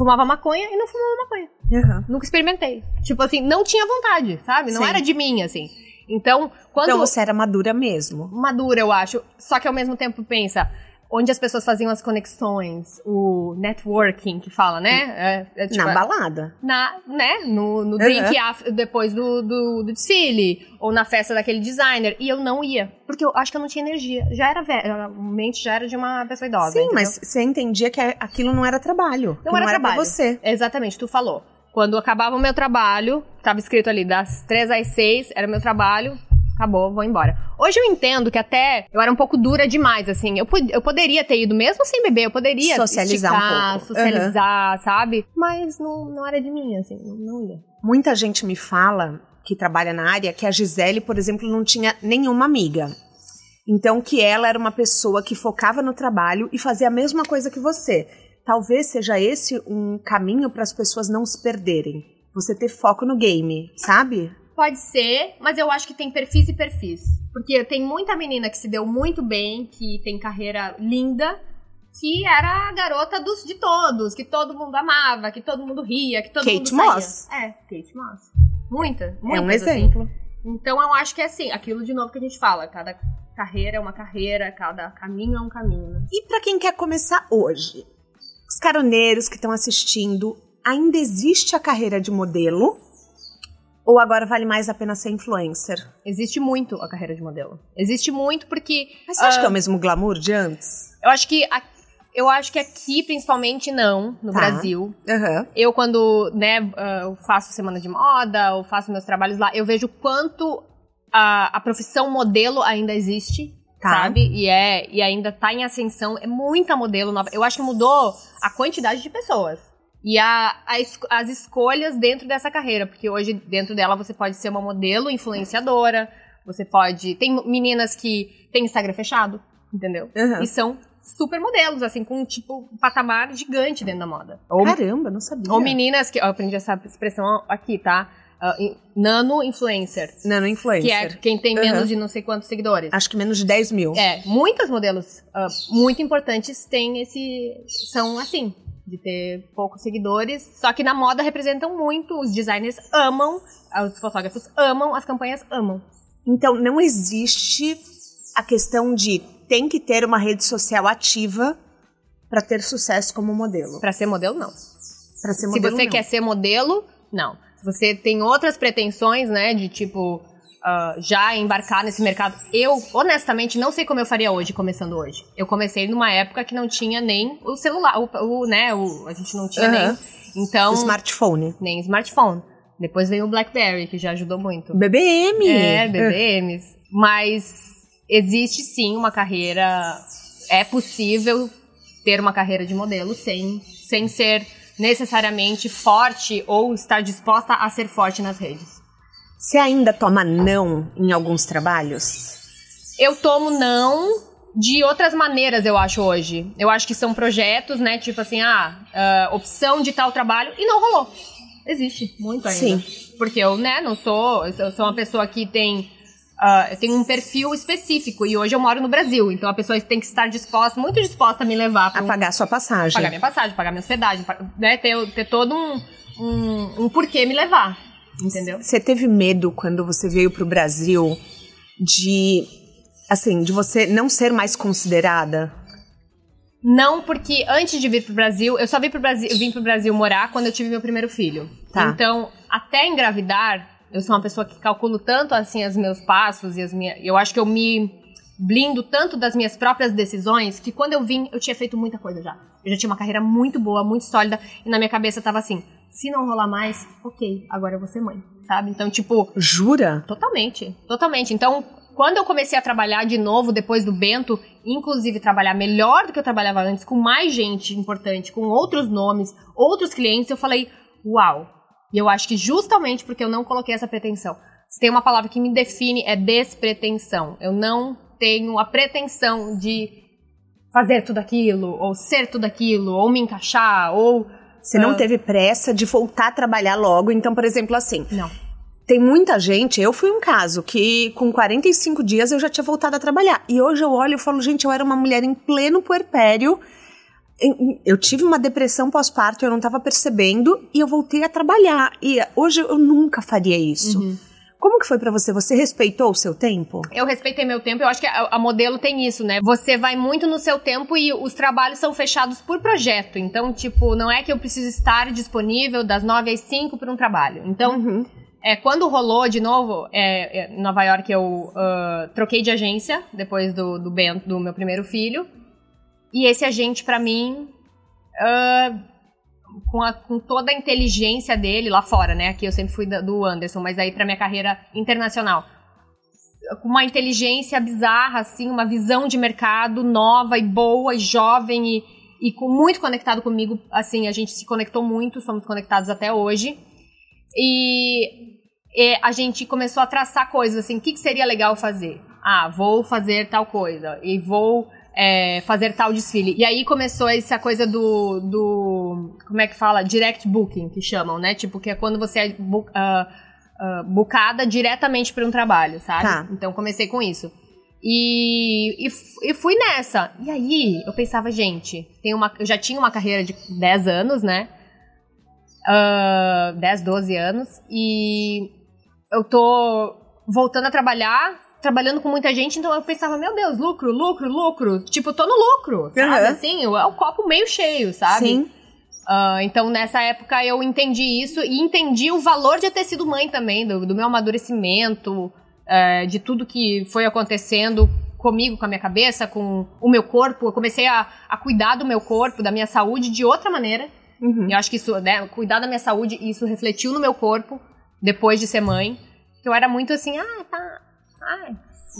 fumava maconha e não fumava maconha. Aham. Nunca experimentei. Tipo assim, não tinha vontade, sabe? Não Sim. era de mim, assim. Então, quando. Então você era madura mesmo. Madura, eu acho. Só que ao mesmo tempo pensa. Onde as pessoas faziam as conexões, o networking que fala, né? É, é tipo, Na balada. na, né? No, no Uhum. drink af- depois do, do, do desfile, ou na festa daquele designer. E eu não ia. Porque eu acho que eu não tinha energia. Já era velha, a mente já era de uma pessoa idosa. Sim, entendeu? mas você entendia que aquilo não era trabalho. que Não era trabalho. pra você. Exatamente, tu falou. Quando acabava o meu trabalho, tava escrito ali das três às seis, era meu trabalho, acabou, vou embora. Hoje eu entendo que até eu era um pouco dura demais, assim. Eu, eu poderia ter ido mesmo sem beber, eu poderia Socializar um esticar, pouco. socializar, sabe? Mas não, não era de mim, assim, não ia. Muita gente me fala que trabalha na área que a Gisele, por exemplo, não tinha nenhuma amiga. Então que ela era uma pessoa que focava no trabalho e fazia a mesma coisa que você. Talvez seja esse um caminho para as pessoas não se perderem. Você ter foco no game, sabe? Pode ser, mas eu acho que tem perfis e perfis. Porque tem muita menina que se deu muito bem, que tem carreira linda, que era a garota dos, de todos, que todo mundo amava, que todo mundo ria, que todo Kate mundo saía. Moss. É, Kate Moss. Muita, muitas, É um assim. exemplo. Então eu acho que é assim, aquilo de novo que a gente fala, cada carreira é uma carreira, cada caminho é um caminho. né? E pra quem quer começar hoje, os caroneiros que estão assistindo, ainda existe a carreira de modelo? Ou agora vale mais a pena ser influencer? Existe muito a carreira de modelo. Existe muito porque Mas você acha que é o mesmo glamour de antes? eu acho que a- eu acho que aqui principalmente não, no Tá. Brasil. Aham. Eu, quando né, ah, faço semana de moda, ou faço meus trabalhos lá, eu vejo quanto a, a profissão modelo ainda existe, Tá. sabe? E, é, e ainda tá em ascensão. É muita modelo nova. Eu acho que mudou a quantidade de pessoas. E a, a es- as escolhas dentro dessa carreira. Porque hoje, dentro dela, você pode ser uma modelo influenciadora. Você pode. Tem meninas que têm Instagram fechado, entendeu? Aham. E são super modelos, assim, com tipo um patamar gigante dentro da moda. Ou Caramba, não sabia. ou meninas que. Eu aprendi essa expressão aqui, tá? In- nano influencer. Nano influencer. Que é quem tem menos de não sei quantos seguidores. Acho que menos de 10 mil. É, muitas modelos ah, muito importantes têm esse. são assim, de ter poucos seguidores. Só que na moda representam muito, os designers amam, os fotógrafos amam, as campanhas amam. Então, não existe a questão de tem que ter uma rede social ativa pra ter sucesso como modelo. Pra ser modelo, não. Pra ser Se modelo, você não. quer ser modelo, não. Se você tem outras pretensões, né, de tipo ah, já embarcar nesse mercado, eu honestamente não sei como eu faria hoje, começando hoje. Eu comecei numa época que não tinha nem o celular, o, o, né, o, a gente não tinha Aham. nem, então smartphone. nem smartphone. Depois veio o BlackBerry, que já ajudou muito. BBM. É, BBMs. Mas existe sim uma carreira. É possível ter uma carreira de modelo sem, sem ser necessariamente forte ou estar disposta a ser forte nas redes. Você ainda toma não em alguns trabalhos? Eu tomo não de outras maneiras, eu acho, hoje. Eu acho que são projetos, né? Tipo assim, ah, ah, opção de tal trabalho e não rolou. Existe, muito ainda. Sim. Porque eu, né, não sou. Eu sou uma pessoa que tem. ah, eu tenho um perfil específico e hoje eu moro no Brasil, então a pessoa tem que estar disposta, muito disposta a me levar para A pagar sua passagem. pagar minha passagem, pagar minha hospedagem, né, ter, ter todo um, um, um porquê me levar, entendeu? Você teve medo quando você veio pro Brasil de, assim, de você não ser mais considerada? Não, porque antes de vir pro Brasil, eu só vim pro Brasil, eu vim pro Brasil morar quando eu tive meu primeiro filho. Tá. Então, até engravidar, eu sou uma pessoa que calculo tanto assim os meus passos e as minhas, eu acho que eu me blindo tanto das minhas próprias decisões que quando eu vim, eu tinha feito muita coisa já. Eu já tinha uma carreira muito boa, muito sólida e na minha cabeça tava assim, se não rolar mais, OK, agora eu vou ser mãe, sabe? Então, tipo, Jura? Totalmente, totalmente. Então, quando eu comecei a trabalhar de novo depois do Bento, inclusive trabalhar melhor do que eu trabalhava antes, com mais gente importante, com outros nomes, outros clientes, eu falei, uau. E eu acho que justamente porque eu não coloquei essa pretensão. Se tem uma palavra que me define é despretensão. Eu não tenho a pretensão de fazer tudo aquilo, ou ser tudo aquilo, ou me encaixar, ou. Você não Ah. teve pressa de voltar a trabalhar logo. Então, por exemplo, assim, Não. tem muita gente, eu fui um caso que com 45 dias eu já tinha voltado a trabalhar. E hoje eu olho e falo, gente, eu era uma mulher em pleno puerpério. Eu tive uma depressão pós-parto, eu não estava percebendo e eu voltei a trabalhar. E hoje eu nunca faria isso. Uhum. Como que foi pra você? Você respeitou o seu tempo? Eu respeitei meu tempo, eu acho que a, a modelo tem isso, né? Você vai muito no seu tempo e os trabalhos são fechados por projeto. Então, tipo, não é que eu preciso estar disponível das 9 às 5 para um trabalho. Então, Uhum. é, quando rolou de novo, é, é, em Nova York eu ah, troquei de agência depois do, do, Ben- do meu primeiro filho. E esse agente, pra mim, ah, com, a- com toda a inteligência dele lá fora, né? Aqui eu sempre fui do Anderson, mas aí pra minha carreira internacional. Com uma inteligência bizarra, assim, uma visão de mercado nova e boa e jovem e, e com, muito conectado comigo. Assim, a gente se conectou muito, somos conectados até hoje. E, e a gente começou a traçar coisas assim, o que, que seria legal fazer? Ah, vou fazer tal coisa e vou é, fazer tal desfile. E aí começou essa coisa do, do, como é que fala? Direct booking, que chamam, né? Tipo, que é quando você é bu- ah, ah, bucada diretamente para um trabalho, sabe? Tá. Então comecei com isso. E, e, e, fui nessa. E aí, eu pensava, gente, tem uma, eu já tinha uma carreira de 10 anos, né? Uh, 10, 12 anos. E eu tô voltando a trabalhar, trabalhando com muita gente, então eu pensava, meu Deus, lucro, lucro, lucro. Tipo, tô no lucro, sabe? Uhum. Assim, é o copo meio cheio, sabe? Sim. Uh, então, nessa época, eu entendi isso e entendi o valor de ter sido mãe também, do, do meu amadurecimento, uh, de tudo que foi acontecendo comigo, com a minha cabeça, com o meu corpo. Eu comecei a, a cuidar do meu corpo, da minha saúde de outra maneira. Uhum. Eu acho que isso, né, cuidar da minha saúde, isso refletiu no meu corpo depois de ser mãe. Eu era muito assim, ah, tá. Ai,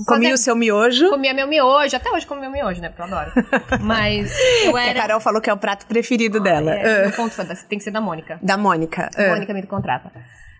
Comia o seu miojo? Comia meu miojo. Até hoje como meu miojo, né? Porque eu adoro. Mas eu era... a Carol falou que é o prato preferido ah, dela. É, uh. ponto, tem que ser da Mônica. Da Mônica. Uh. Mônica me contrata.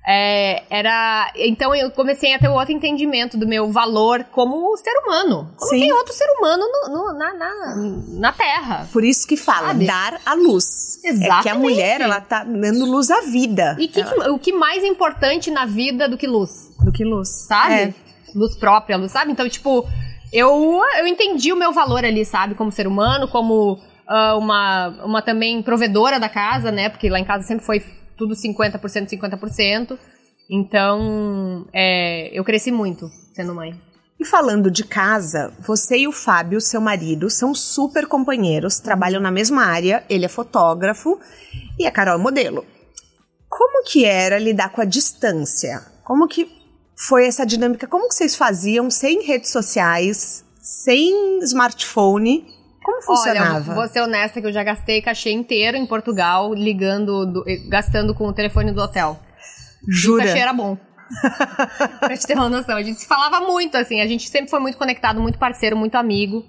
É, era. Então eu comecei a ter outro entendimento do meu valor como ser humano. Como Sim. tem outro ser humano no, no, na, na, na, Terra. Por isso que fala, Sabe? dar a luz. Exatamente. É que a mulher, ela tá dando luz à vida. E que, ela... o que mais importante na vida do que luz? Do que luz. Sabe? É. Luz própria, luz, sabe? Então, tipo, eu, eu entendi o meu valor ali, sabe? Como ser humano, como uh, uma, uma também provedora da casa, né? Porque lá em casa sempre foi tudo 50%, 50%. Então, é, eu cresci muito sendo mãe. E falando de casa, você e o Fábio, seu marido, são super companheiros, trabalham na mesma área, ele é fotógrafo e a Carol é modelo. Como que era lidar com a distância? Como que foi essa dinâmica? Como que vocês faziam sem redes sociais, sem smartphone? Como funcionava? Olha, vou ser honesta que eu já gastei cachê inteiro em Portugal, ligando, do, gastando com o telefone do hotel. Jura? o cachê era bom. pra te ter uma noção. A gente se falava muito, assim. A gente sempre foi muito conectado, muito parceiro, muito amigo.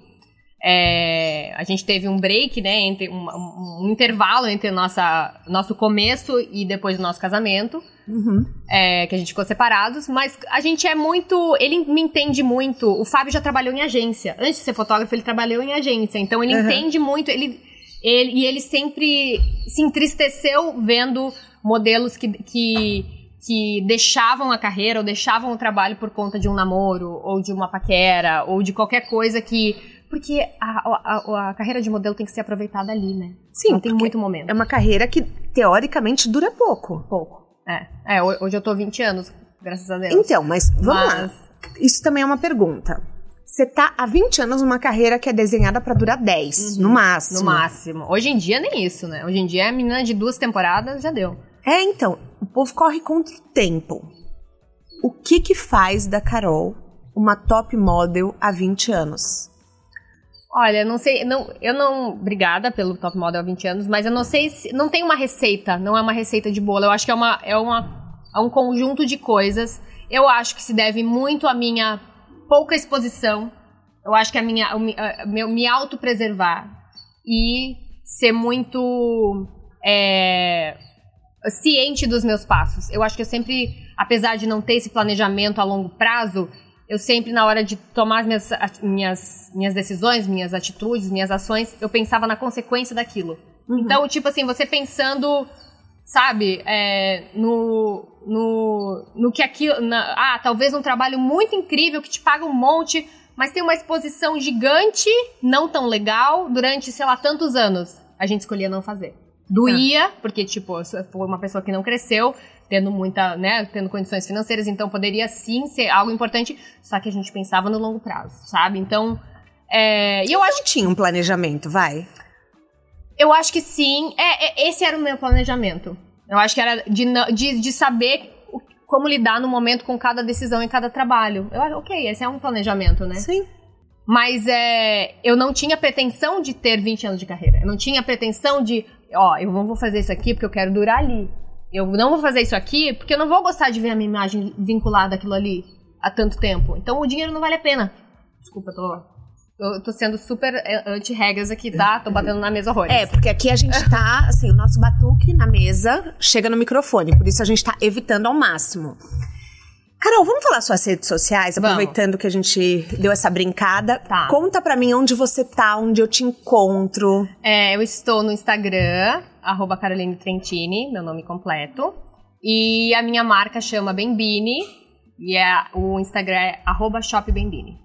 É, a gente teve um break, né? Entre um, um, intervalo entre nossa, nosso começo e depois do nosso casamento. Uhum. É, que a gente ficou separados, mas a gente é muito. Ele me entende muito. O Fábio já trabalhou em agência. Antes de ser fotógrafo, ele trabalhou em agência. Então ele uhum. entende muito. Ele, ele, e ele sempre se entristeceu vendo modelos que, que, que deixavam a carreira ou deixavam o trabalho por conta de um namoro, ou de uma paquera, ou de qualquer coisa que porque a, a, a, carreira de modelo tem que ser aproveitada ali, né? Sim. Não tem muito momento. É uma carreira que, teoricamente, dura pouco. Pouco. É, é, hoje eu tô 20 anos, graças a Deus. Então, mas vamos mas... lá. Isso também é uma pergunta. Você tá há 20 anos numa carreira que é desenhada para durar 10, uhum, no máximo. No máximo. Hoje em dia nem isso, né? Hoje em dia a menina de duas temporadas já deu. É, então, o povo corre contra o tempo. O que que faz da Carol uma top model há 20 anos? Olha, não sei, não, eu não, obrigada pelo Top Model há 20 anos, mas eu não sei se, não tem uma receita, não é uma receita de bolo, eu acho que é uma, é uma, é um conjunto de coisas. Eu acho que se deve muito à minha pouca exposição, eu acho que a minha, meu, me autopreservar e ser muito é, ciente dos meus passos. Eu acho que eu sempre, apesar de não ter esse planejamento a longo prazo, eu sempre, na hora de tomar as minhas, minhas, minhas decisões, minhas atitudes, minhas ações, eu pensava na consequência daquilo. Uhum. Então, tipo assim, você pensando, sabe, é, no, no, no que aquilo. Na, ah, talvez um trabalho muito incrível que te paga um monte, mas tem uma exposição gigante, não tão legal, durante, sei lá, tantos anos. A gente escolhia não fazer. Doía, ah. porque, tipo, foi uma pessoa que não cresceu, tendo muita, né, tendo condições financeiras, então poderia sim ser algo importante, só que a gente pensava no longo prazo, sabe? Então, é, e eu acho que tinha um planejamento, vai. Eu acho que sim. É, é, esse era o meu planejamento. Eu acho que era de, de, de saber como lidar no momento com cada decisão e cada trabalho. Eu, ok, esse é um planejamento, né? Sim. Mas é, eu não tinha pretensão de ter 20 anos de carreira. Eu não tinha pretensão de, ó, eu vou fazer isso aqui porque eu quero durar ali. Eu não vou fazer isso aqui porque eu não vou gostar de ver a minha imagem vinculada àquilo ali há tanto tempo. Então o dinheiro não vale a pena. Desculpa, tô eu tô sendo super é, anti-regras aqui, tá? Tô batendo na mesa horrores. É, porque aqui a gente tá, assim, o nosso batuque na mesa chega no microfone, por isso a gente tá evitando ao máximo. Carol, vamos falar suas redes sociais, aproveitando vamos. que a gente deu essa brincada. Tá. Conta pra mim onde você tá, onde eu te encontro. É, eu estou no Instagram, arroba Caroline Trentini, meu nome completo. E a minha marca chama Bembini, e é, o Instagram é arroba shopbembini.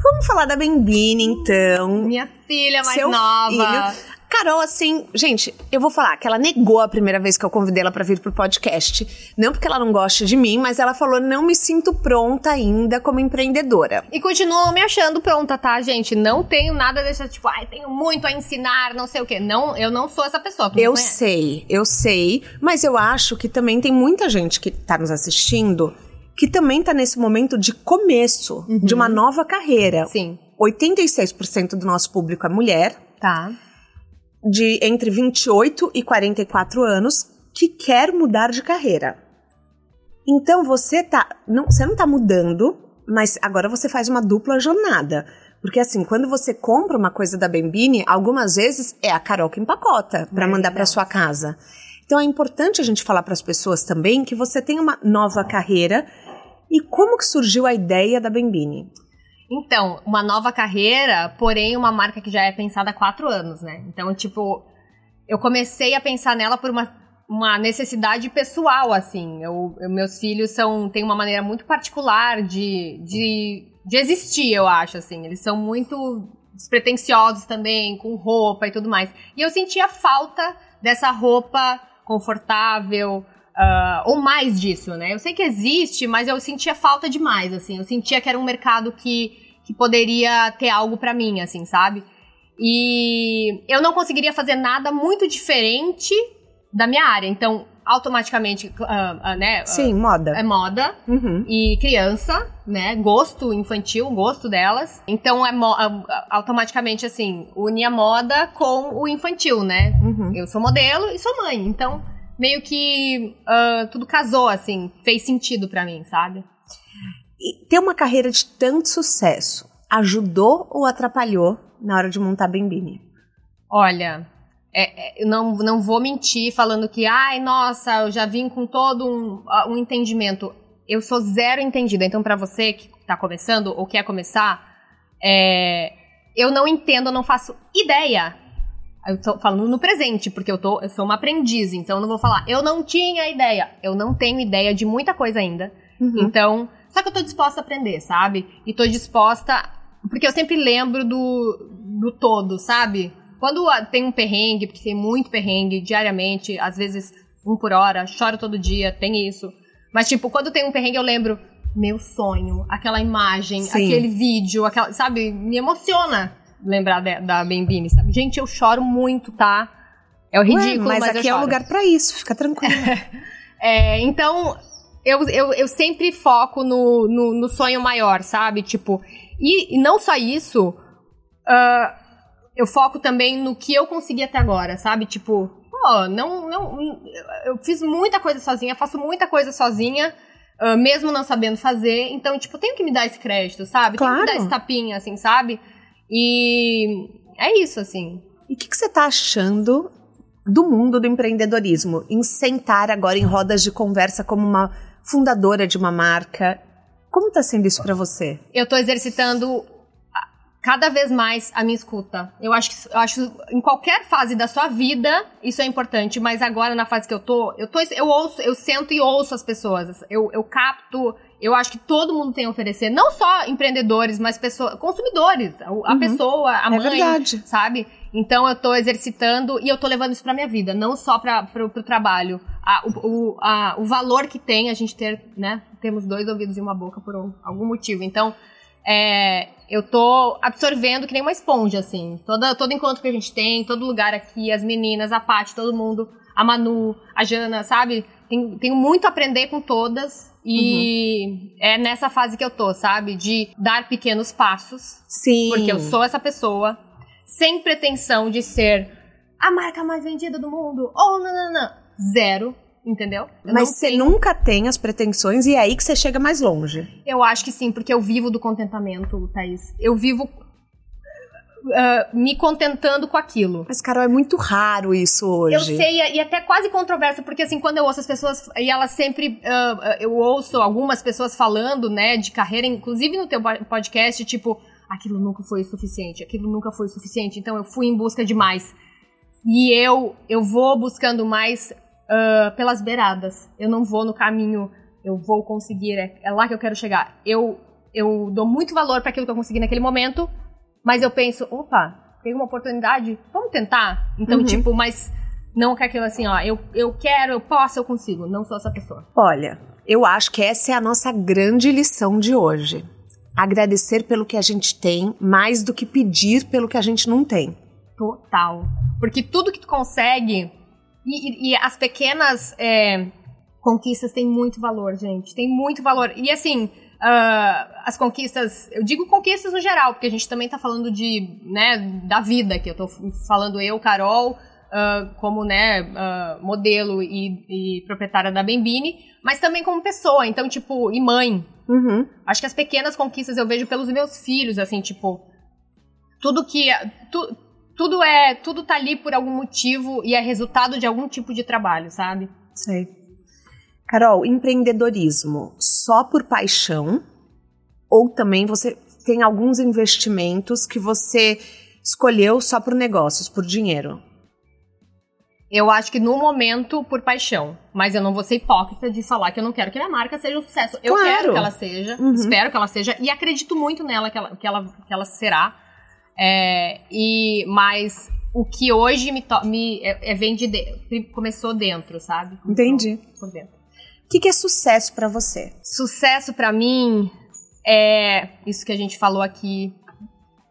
Vamos falar da Bembini, então. Minha filha mais Seu nova. filho. Carol, assim, gente, eu vou falar que ela negou a primeira vez que eu convidei ela pra vir pro podcast. Não porque ela não gosta de mim, mas ela falou: não me sinto pronta ainda como empreendedora. E continuo me achando pronta, tá, gente? Não tenho nada desse tipo, ai, tenho muito a ensinar, não sei o quê. Não, eu não sou essa pessoa. Eu conhece. sei, eu sei, mas eu acho que também tem muita gente que tá nos assistindo que também tá nesse momento de começo de uma nova carreira. Sim. 86% do nosso público é mulher, Tá. De entre 28 e 44 anos, que quer mudar de carreira. Então você tá, não, você não tá mudando, mas agora você faz uma dupla jornada. Porque assim, quando você compra uma coisa da Bembini, algumas vezes é a Carol que empacota para É mandar para sua casa. Então é importante a gente falar para as pessoas também que você tem uma nova carreira e como que surgiu a ideia da Bembini? Então, uma nova carreira, porém uma marca que já é pensada há quatro anos, né? Então, tipo, eu comecei a pensar nela por uma, uma necessidade pessoal, assim. Eu, eu- meus filhos são têm uma maneira muito particular de, de, de existir, eu acho, assim. Eles são muito despretensiosos também, com roupa e tudo mais. E eu sentia falta dessa roupa confortável, ah, ou mais disso, né? Eu sei que existe, mas eu sentia falta demais, assim. Eu sentia que era um mercado que, que poderia ter algo pra mim, assim, sabe? E eu não conseguiria fazer nada muito diferente da minha área. Então, automaticamente, ah, ah, né? Sim, moda. é moda Uhum. e criança, né? Gosto infantil, gosto delas. Então é automaticamente assim, une a moda com o infantil, né? Uhum. Eu sou modelo e sou mãe, então meio que ah, tudo casou assim, fez sentido pra mim, sabe? E ter uma carreira de tanto sucesso ajudou ou atrapalhou na hora de montar a Bembini? Olha, é- é, eu não, não vou mentir falando que, ai, nossa, eu já vim com todo um, ah, um entendimento. Eu sou zero entendida. Então, pra você que tá começando ou quer começar, é, eu não entendo, eu não faço ideia. Eu tô falando no presente, porque eu, tô, eu sou uma aprendiz, então eu não vou falar, eu não tinha ideia. Eu não tenho ideia de muita coisa ainda. Então, só que eu tô disposta a aprender, sabe? E tô disposta. Porque eu sempre lembro do, do todo, sabe? Quando tem um perrengue, porque tem muito perrengue diariamente, às vezes um por hora, choro todo dia, tem isso. Mas, tipo, quando tem um perrengue, eu lembro meu sonho, aquela imagem, Sim. aquele vídeo, aquela, sabe? Me emociona lembrar de- da Bembini, sabe? Gente, eu choro muito, tá? É o ridículo, Ué, mas, mas, aqui é o lugar pra isso, fica tranquilo. É, então, eu, eu, eu sempre foco no, no, no sonho maior, sabe? Tipo, e, e não só isso, ah, eu foco também no que eu consegui até agora, sabe? Tipo, pô, não, não, eu fiz muita coisa sozinha, faço muita coisa sozinha, ah, mesmo não sabendo fazer. Então, tipo, tenho que me dar esse crédito, sabe? Tenho que me dar Claro. esse tapinha, assim, sabe? E é isso, assim. E o que, que você tá achando do mundo do empreendedorismo? Em sentar agora em rodas de conversa como uma fundadora de uma marca. Como tá sendo isso pra você? eu tô exercitando a- cada vez mais a minha escuta. Eu acho que eu acho em qualquer fase da sua vida isso é importante, mas agora na fase que eu tô, eu tô eu ouço, eu sento e ouço as pessoas. Eu, eu capto, eu acho que todo mundo tem a oferecer, não só empreendedores, mas pessoas, consumidores, a, a pessoa, a É mãe, verdade. sabe? Então eu tô exercitando e eu tô levando isso pra minha vida, não só para pro, pro trabalho. A- o, o, a- o valor que tem a gente ter, né? Temos dois ouvidos e uma boca por um- algum motivo. Então, é, eu tô absorvendo que nem uma esponja, assim. Toda, todo encontro que a gente tem, todo lugar aqui, as meninas, a Paty, todo mundo, a Manu, a Jana, sabe? Tem- tenho muito a aprender com todas. E é nessa fase que eu tô, sabe? De dar pequenos passos Sim. porque eu sou essa pessoa, sem pretensão de ser a marca mais vendida do mundo, ou não, não, não. Zero, entendeu? Eu Mas você tenho- nunca tem as pretensões e é aí que você chega mais longe. Eu acho que sim, porque eu vivo do contentamento, Thaís. Eu vivo ah, me contentando com aquilo. Mas, Carol, é muito raro isso hoje. Eu sei, e até quase controverso, porque assim, quando eu ouço as pessoas, e elas sempre, ah, eu ouço algumas pessoas falando, né, de carreira, inclusive no teu po- podcast, tipo, aquilo nunca foi suficiente, aquilo nunca foi suficiente, então eu fui em busca de mais. E eu, eu vou buscando mais ah, pelas beiradas, eu não vou no caminho, eu vou conseguir, é, é lá que eu quero chegar. Eu eu dou muito valor para aquilo que eu consegui naquele momento, mas eu penso, opa, tem uma oportunidade, vamos tentar. Então, Uhum. tipo, mas não com aquilo assim, ó, eu, eu quero, eu posso, eu consigo. Não sou essa pessoa. Olha, eu acho que essa é a nossa grande lição de hoje. Agradecer pelo que a gente tem, mais do que pedir pelo que a gente não tem. Total. Porque tudo que tu consegue e, e- e as pequenas é, conquistas têm muito valor, gente. Tem muito valor. E assim, ah, as conquistas, eu digo conquistas no geral, porque a gente também tá falando de, né, da vida, que eu tô falando eu, Carol, ah, como, né, ah, modelo e, e proprietária da Bembini, mas também como pessoa, então, tipo, e mãe. Uhum. Acho que as pequenas conquistas eu vejo pelos meus filhos, assim, tipo, tudo que tu- tudo é, tudo tá ali por algum motivo e é resultado de algum tipo de trabalho, sabe? Sei. Carol, empreendedorismo só por paixão ou também você tem alguns investimentos que você escolheu só por negócios, por dinheiro? Eu acho que no momento por paixão, mas eu não vou ser hipócrita de falar que eu não quero que minha marca seja um sucesso. Eu Claro. quero que ela seja, Uhum. espero que ela seja e acredito muito nela que ela, que ela, que ela será. É, e mas o que hoje me, me é, é vem de, de começou dentro, sabe? Começou Entendi. Por dentro. O que, que é sucesso pra você? Sucesso pra mim é isso que a gente falou aqui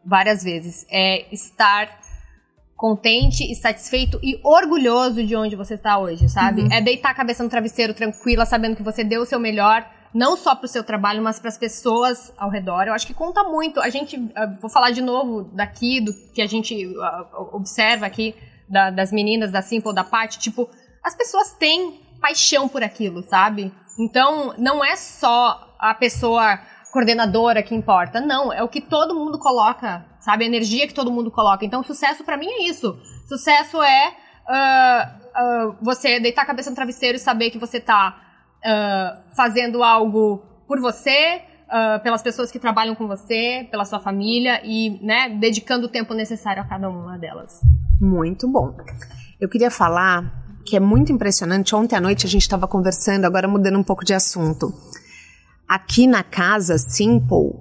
várias vezes, é estar contente e satisfeito e orgulhoso de onde você está hoje, sabe? É deitar a cabeça no travesseiro tranquila, sabendo que você deu o seu melhor, não só pro seu trabalho, mas para as pessoas ao redor. Eu acho que conta muito. A gente, ah, vou falar de novo daqui do que a gente ah, observa aqui da- das meninas da Simple, da Paty, tipo, as pessoas têm paixão por aquilo, sabe? Então, não é só a pessoa coordenadora que importa. Não, é o que todo mundo coloca, sabe? A energia que todo mundo coloca. Então, sucesso pra mim é isso. Sucesso é ah, ah, você deitar a cabeça no travesseiro e saber que você tá ah, fazendo algo por você, pelas pessoas que trabalham com você, pela sua família e, né, dedicando o tempo necessário a cada uma delas. Muito bom. Eu queria falar que é muito impressionante. Ontem à noite a gente estava conversando, agora mudando um pouco de assunto. Aqui na casa Simple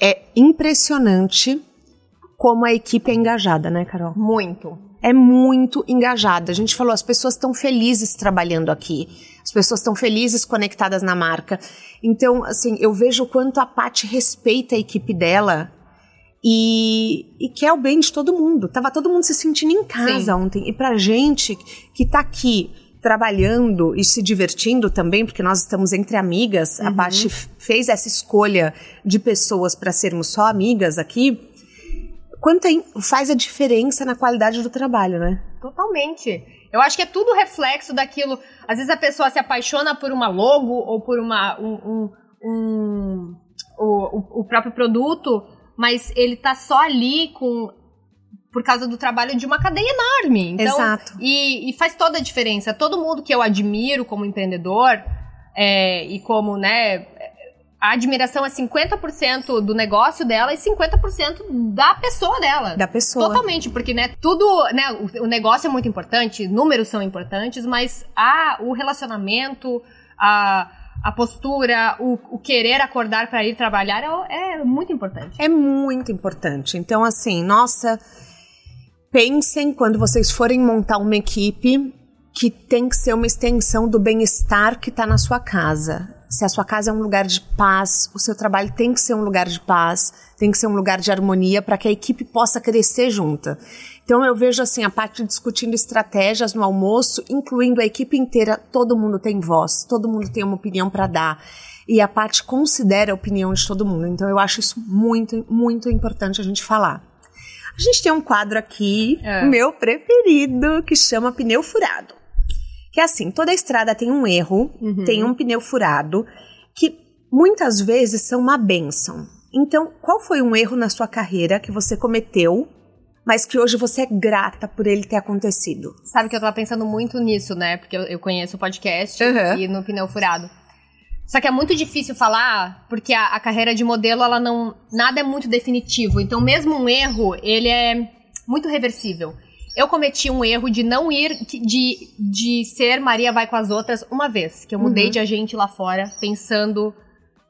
é impressionante como a equipe é engajada, né, Carol? Muito. É muito engajada. A gente falou, as pessoas estão felizes trabalhando aqui. As pessoas estão felizes conectadas na marca. Então, assim, eu vejo o quanto a Paty respeita a equipe dela e, e quer o bem de todo mundo. Tava todo mundo se sentindo em casa Sim. ontem. E pra gente que tá aqui trabalhando e se divertindo também, porque nós estamos entre amigas, a Paty f- fez essa escolha de pessoas para sermos só amigas aqui. Quanto a in- faz a diferença na qualidade do trabalho, né? Totalmente. Eu acho que é tudo reflexo daquilo. Às vezes a pessoa se apaixona por uma logo ou por uma, um, um- um- o- o próprio produto, mas ele tá só ali com por causa do trabalho de uma cadeia enorme. Então, Exato. E, e faz toda a diferença. Todo mundo que eu admiro como empreendedor é, e como, né, a admiração é 50% do negócio dela e 50% da pessoa dela. Da pessoa. Totalmente, porque, né, tudo, né, o, o negócio é muito importante, números são importantes, mas a, o relacionamento, a, a postura, o, o querer acordar para ir trabalhar é, é muito importante. É muito importante. Então, assim, nossa, pensem quando vocês forem montar uma equipe que tem que ser uma extensão do bem-estar que está na sua casa. Se a sua casa é um lugar de paz, o seu trabalho tem que ser um lugar de paz, tem que ser um lugar de harmonia para que a equipe possa crescer junta. Então eu vejo assim a parte discutindo estratégias no almoço, incluindo a equipe inteira, todo mundo tem voz, todo mundo tem uma opinião para dar. E a parte considera a opinião de todo mundo. Então eu acho isso muito, muito importante a gente falar. A gente tem um quadro aqui, É. meu preferido, que chama pneu furado. Que é assim, toda estrada tem um erro, Uhum. tem um pneu furado, que muitas vezes são uma benção. Então, qual foi um erro na sua carreira que você cometeu, mas que hoje você é grata por ele ter acontecido? Sabe que eu tava pensando muito nisso, né? Porque eu, eu conheço o podcast Uhum. e no pneu furado. Só que é muito difícil falar, porque a, a carreira de modelo, ela não. Nada é muito definitivo. Então, mesmo um erro, ele é muito reversível. Eu cometi um erro de não ir, de, de ser Maria vai com as outras uma vez, que eu mudei Uhum. de agente lá fora, pensando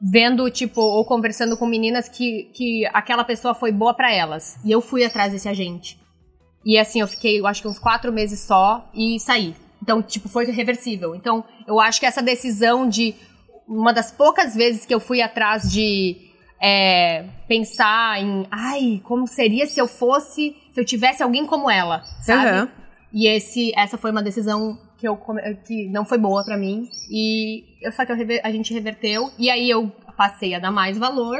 vendo, tipo, ou conversando com meninas que, que aquela pessoa foi boa para elas. E eu fui atrás desse agente. E assim, eu fiquei, eu acho que uns quatro meses só e saí. Então, tipo, foi reversível. Então, eu acho que essa decisão de. Uma das poucas vezes que eu fui atrás de é, pensar em. Ai, como seria se eu fosse. Se eu tivesse alguém como ela, sabe? Uhum. E esse, essa foi uma decisão que, eu, que não foi boa para mim. E eu, só que eu, a gente reverteu. E aí eu passei a dar mais valor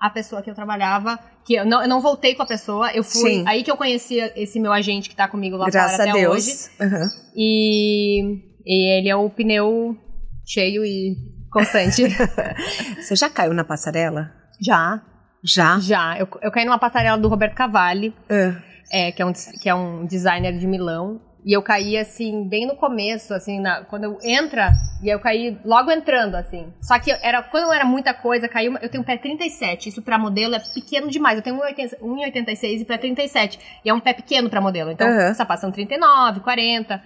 à pessoa que eu trabalhava. Que eu não, eu não voltei com a pessoa. Eu fui. Sim. Aí que eu conheci esse meu agente que tá comigo lá Graças fora a até Deus. hoje. Uhum. E, e ele é o pneu cheio e constante. Você já caiu na passarela? já, Já? já. Eu, eu caí numa passarela do Roberto Cavalli. Ah. é, que, é um, que é um designer de Milão. E eu caí, assim, bem no começo, assim, na, quando eu entra, e eu caí logo entrando, assim. Só que era, quando era muita coisa, caiu, eu tenho um pé 37, isso pra modelo é pequeno demais. Eu tenho 1,80 1,86 e pé 37, e é um pé pequeno pra modelo. Então, Uhum. os sapatos são 39, 40,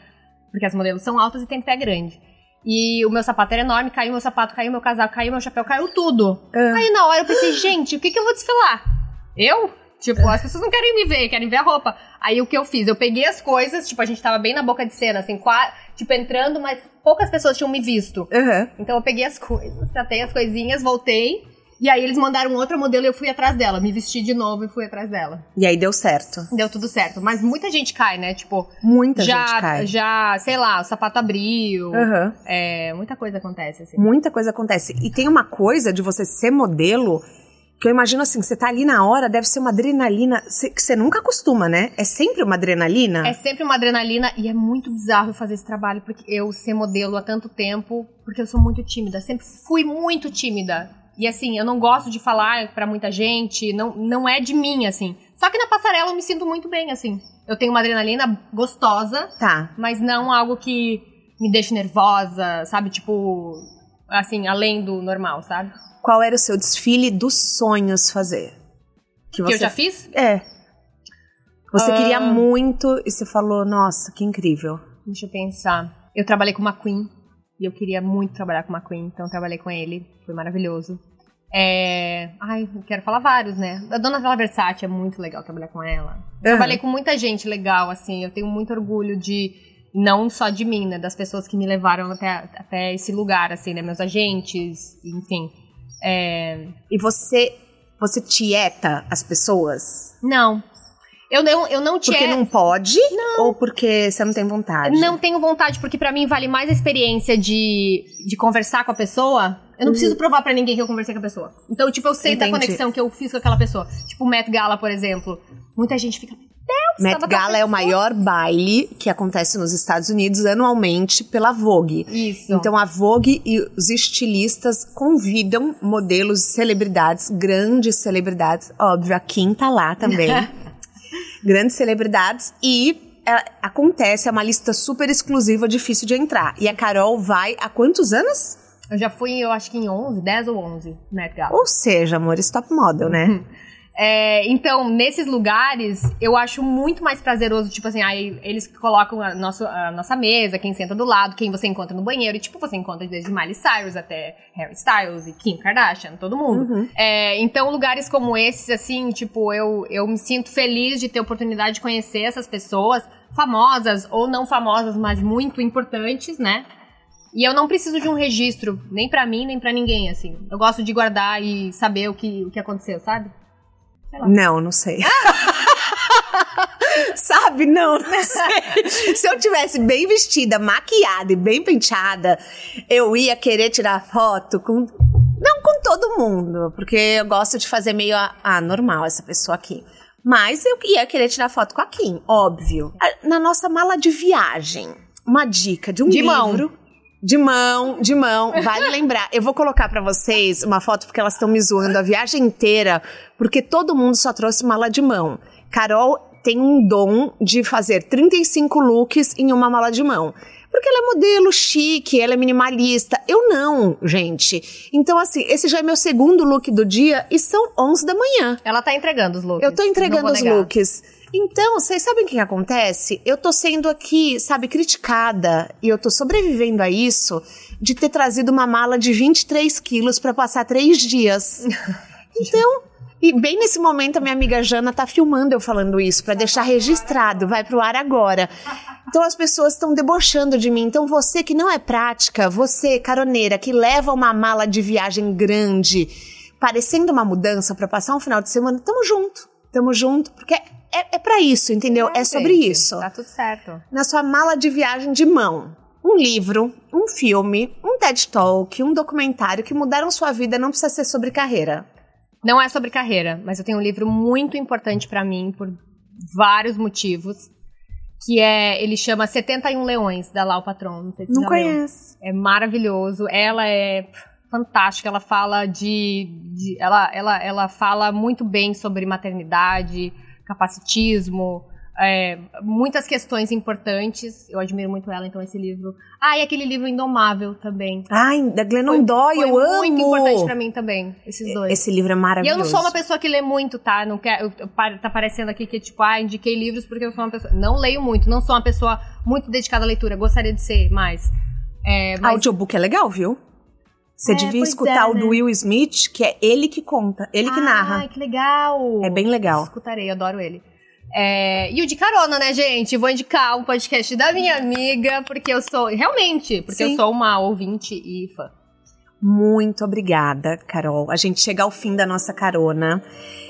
porque as modelos são altas e tem pé grande. E o meu sapato era enorme, caiu meu sapato, caiu meu casaco, caiu meu chapéu, caiu tudo. Ah. Aí na hora eu pensei, gente, o que que eu vou desfilar? Eu? Tipo, as pessoas não querem me ver, querem ver a roupa. Aí o que eu fiz? Eu peguei as coisas, tipo, a gente tava bem na boca de cena, assim, tipo, entrando, mas poucas pessoas tinham me visto. Uhum. Então eu peguei as coisas, catei as coisinhas, voltei. E aí eles mandaram outra modelo e eu fui atrás dela. Me vesti de novo e fui atrás dela. E aí deu certo. Deu tudo certo. Mas muita gente cai, né? Tipo, Muita já, gente cai. já, sei lá, o sapato abriu. Uhum. É, muita coisa acontece, assim. Muita coisa acontece. E tem uma coisa de você ser modelo que eu imagino assim, você tá ali na hora, deve ser uma adrenalina que você nunca acostuma, né? É sempre uma adrenalina? É sempre uma adrenalina e é muito bizarro eu fazer esse trabalho, porque eu ser modelo há tanto tempo, porque eu sou muito tímida, sempre fui muito tímida. E assim, eu não gosto de falar pra muita gente, não, não é de mim, assim. Só que na passarela eu me sinto muito bem, assim. Eu tenho uma adrenalina gostosa, Tá. mas não algo que me deixe nervosa, sabe? Tipo, assim, além do normal, sabe? Qual era o seu desfile dos sonhos fazer? Que eu já fiz? É. Você Ah. queria muito e você falou, nossa, que incrível. Deixa eu pensar. Eu trabalhei com uma Queen e eu queria muito trabalhar com uma Queen, então eu trabalhei com ele, foi maravilhoso. É... Ai, quero falar vários, né? A Dona Vela Versace é muito legal trabalhar com ela. Trabalhei com muita gente legal, assim, eu tenho muito orgulho de, não só de mim, né? Das pessoas que me levaram até, até esse lugar, assim, né? Meus agentes, enfim. É... E você, você tieta as pessoas? Não. Eu não, eu não tinha... Porque não pode? Ou porque você não tem vontade? Não tenho vontade, porque pra mim vale mais a experiência de, de conversar com a pessoa. Eu não preciso provar pra ninguém que eu conversei com a pessoa. Então, tipo, eu sei da. Entendi. conexão que eu fiz com aquela pessoa. Tipo, o Met Gala, por exemplo. Muita gente fica, Met Gala é o pessoa." maior baile que acontece nos Estados Unidos anualmente pela Vogue. Isso. Então a Vogue e os estilistas convidam modelos, celebridades, grandes celebridades, óbvio, a Kim tá lá também. grandes celebridades e é, acontece, é uma lista super exclusiva, difícil de entrar. E a Carol vai há quantos anos? Eu já fui, eu acho que em 11, 10 ou 11 Met Gala. Ou seja, amor, stop model, né? É, então, nesses lugares, eu acho muito mais prazeroso, tipo assim, aí eles colocam a, nosso, a nossa mesa, quem senta do lado, quem você encontra no banheiro, e tipo, você encontra desde Miley Cyrus até Harry Styles e Kim Kardashian, todo mundo. É, então, lugares como esses, assim, tipo, eu, eu me sinto feliz de ter a oportunidade de conhecer essas pessoas, famosas ou não famosas, mas muito importantes, né? E eu não preciso de um registro, nem pra mim, nem pra ninguém, assim. Eu gosto de guardar e saber o que, o que aconteceu, sabe? Não, não sei. Sabe? Não, não sei. Se eu tivesse bem vestida, maquiada e bem penteada, eu ia querer tirar foto com. Não com todo mundo, porque eu gosto de fazer meio. Ah, ah, normal essa pessoa aqui. Mas eu ia querer tirar foto com a Kim, óbvio. Na nossa mala de viagem, uma dica de um De mão. De mão, de mão. Vale lembrar. Eu vou colocar pra vocês uma foto porque elas estão me zoando a viagem inteira, porque todo mundo só trouxe mala de mão. Carol tem um dom de fazer 35 looks em uma mala de mão. Porque ela é modelo chique, ela é minimalista. Eu não, gente. Então, assim, esse já é meu segundo look do dia e são 11 da manhã. Ela tá entregando os looks. Eu tô entregando os negar. looks. Então, vocês sabem o que acontece? Eu tô sendo aqui, sabe, criticada. E eu tô sobrevivendo a isso de ter trazido uma mala de 23 quilos pra passar três dias. Então, e bem nesse momento a minha amiga Jana tá filmando eu falando isso pra deixar registrado, vai pro ar agora. Então as pessoas estão debochando de mim. Então você que não é prática, você caroneira que leva uma mala de viagem grande, parecendo uma mudança pra passar um final de semana, tamo junto. Tamo junto, porque é, é para isso, entendeu? É, sobre gente, isso. Tá tudo certo. Na sua mala de viagem de mão, um livro, um filme, um TED Talk, um documentário que mudaram sua vida, não precisa ser sobre carreira. Não é sobre carreira, mas eu tenho um livro muito importante pra mim por vários motivos, que é, ele chama 71 Leões da Lau Patron, não sei se já leu. É maravilhoso, ela é fantástica, ela fala de, de ela, ela, ela fala muito bem sobre maternidade, capacitismo, é, muitas questões importantes. Eu admiro muito ela, então esse livro. Ah, e aquele livro Indomável também. Ai, da Glennon Doyle, eu amo. muito importante pra mim também, esses dois. Esse livro é E maravilhoso. eu não sou uma pessoa que lê muito, tá? Não quer, eu- tá parecendo aqui que, tipo, ah, indiquei livros porque eu sou uma pessoa. Não leio muito, não sou uma pessoa muito dedicada à leitura. Gostaria de ser mais. É, mas Audiobook é legal, viu? Você É, devia escutar é, o do né? Will Smith, que é ele que conta, ele que narra. Ai, que legal! É bem legal. Escutarei, adoro ele. É, e o de carona, né, gente? Vou indicar um podcast da minha amiga, porque eu sou. Realmente, porque Sim. eu sou uma ouvinte e fã. Muito obrigada, Carol. A gente chega ao fim da nossa carona.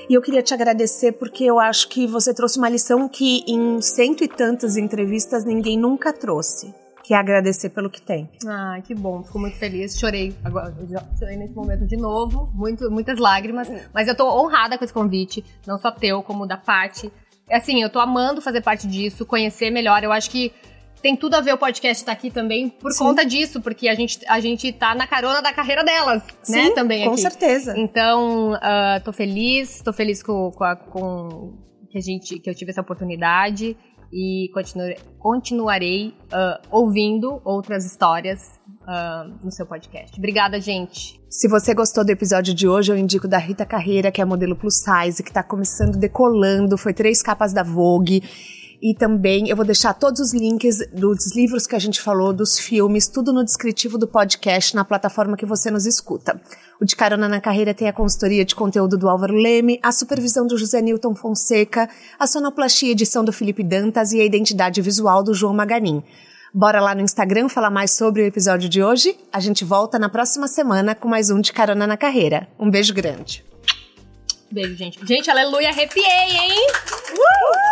E eu queria te agradecer porque eu acho que você trouxe uma lição que em cento e tantas entrevistas ninguém nunca trouxe. Que é agradecer pelo que tem. Ai, que bom, fico muito feliz. Chorei agora, chorei nesse momento de novo, muito, muitas lágrimas. Mas eu tô honrada com esse convite, não só teu, como da Paty. Assim, eu tô amando fazer parte disso, conhecer melhor. Eu acho que tem tudo a ver o podcast estar aqui também por Sim. conta disso, porque a gente, a gente tá na carona da carreira delas, né? Sim, Também com aqui. certeza. Então, ah, tô feliz, tô feliz com, com, a- com que a gente, que eu tive essa oportunidade e continuarei ah, ouvindo outras histórias ah, no seu podcast. Obrigada, gente. Se você gostou do episódio de hoje, eu indico da Rita Carreira, que é modelo plus size, que tá começando decolando, foi três capas da Vogue. E também eu vou deixar todos os links dos livros que a gente falou, dos filmes, tudo no descritivo do podcast na plataforma que você nos escuta. O De Carona na Carreira tem a consultoria de conteúdo do Álvaro Leme, a supervisão do José Newton Fonseca, a sonoplastia edição do Felipe Dantas e a identidade visual do João Maganin. Bora lá no Instagram falar mais sobre o episódio de hoje? A gente volta na próxima semana com mais um De Carona na Carreira. Um beijo grande. Beijo, gente. Gente, aleluia, arrepiei, hein? Uh!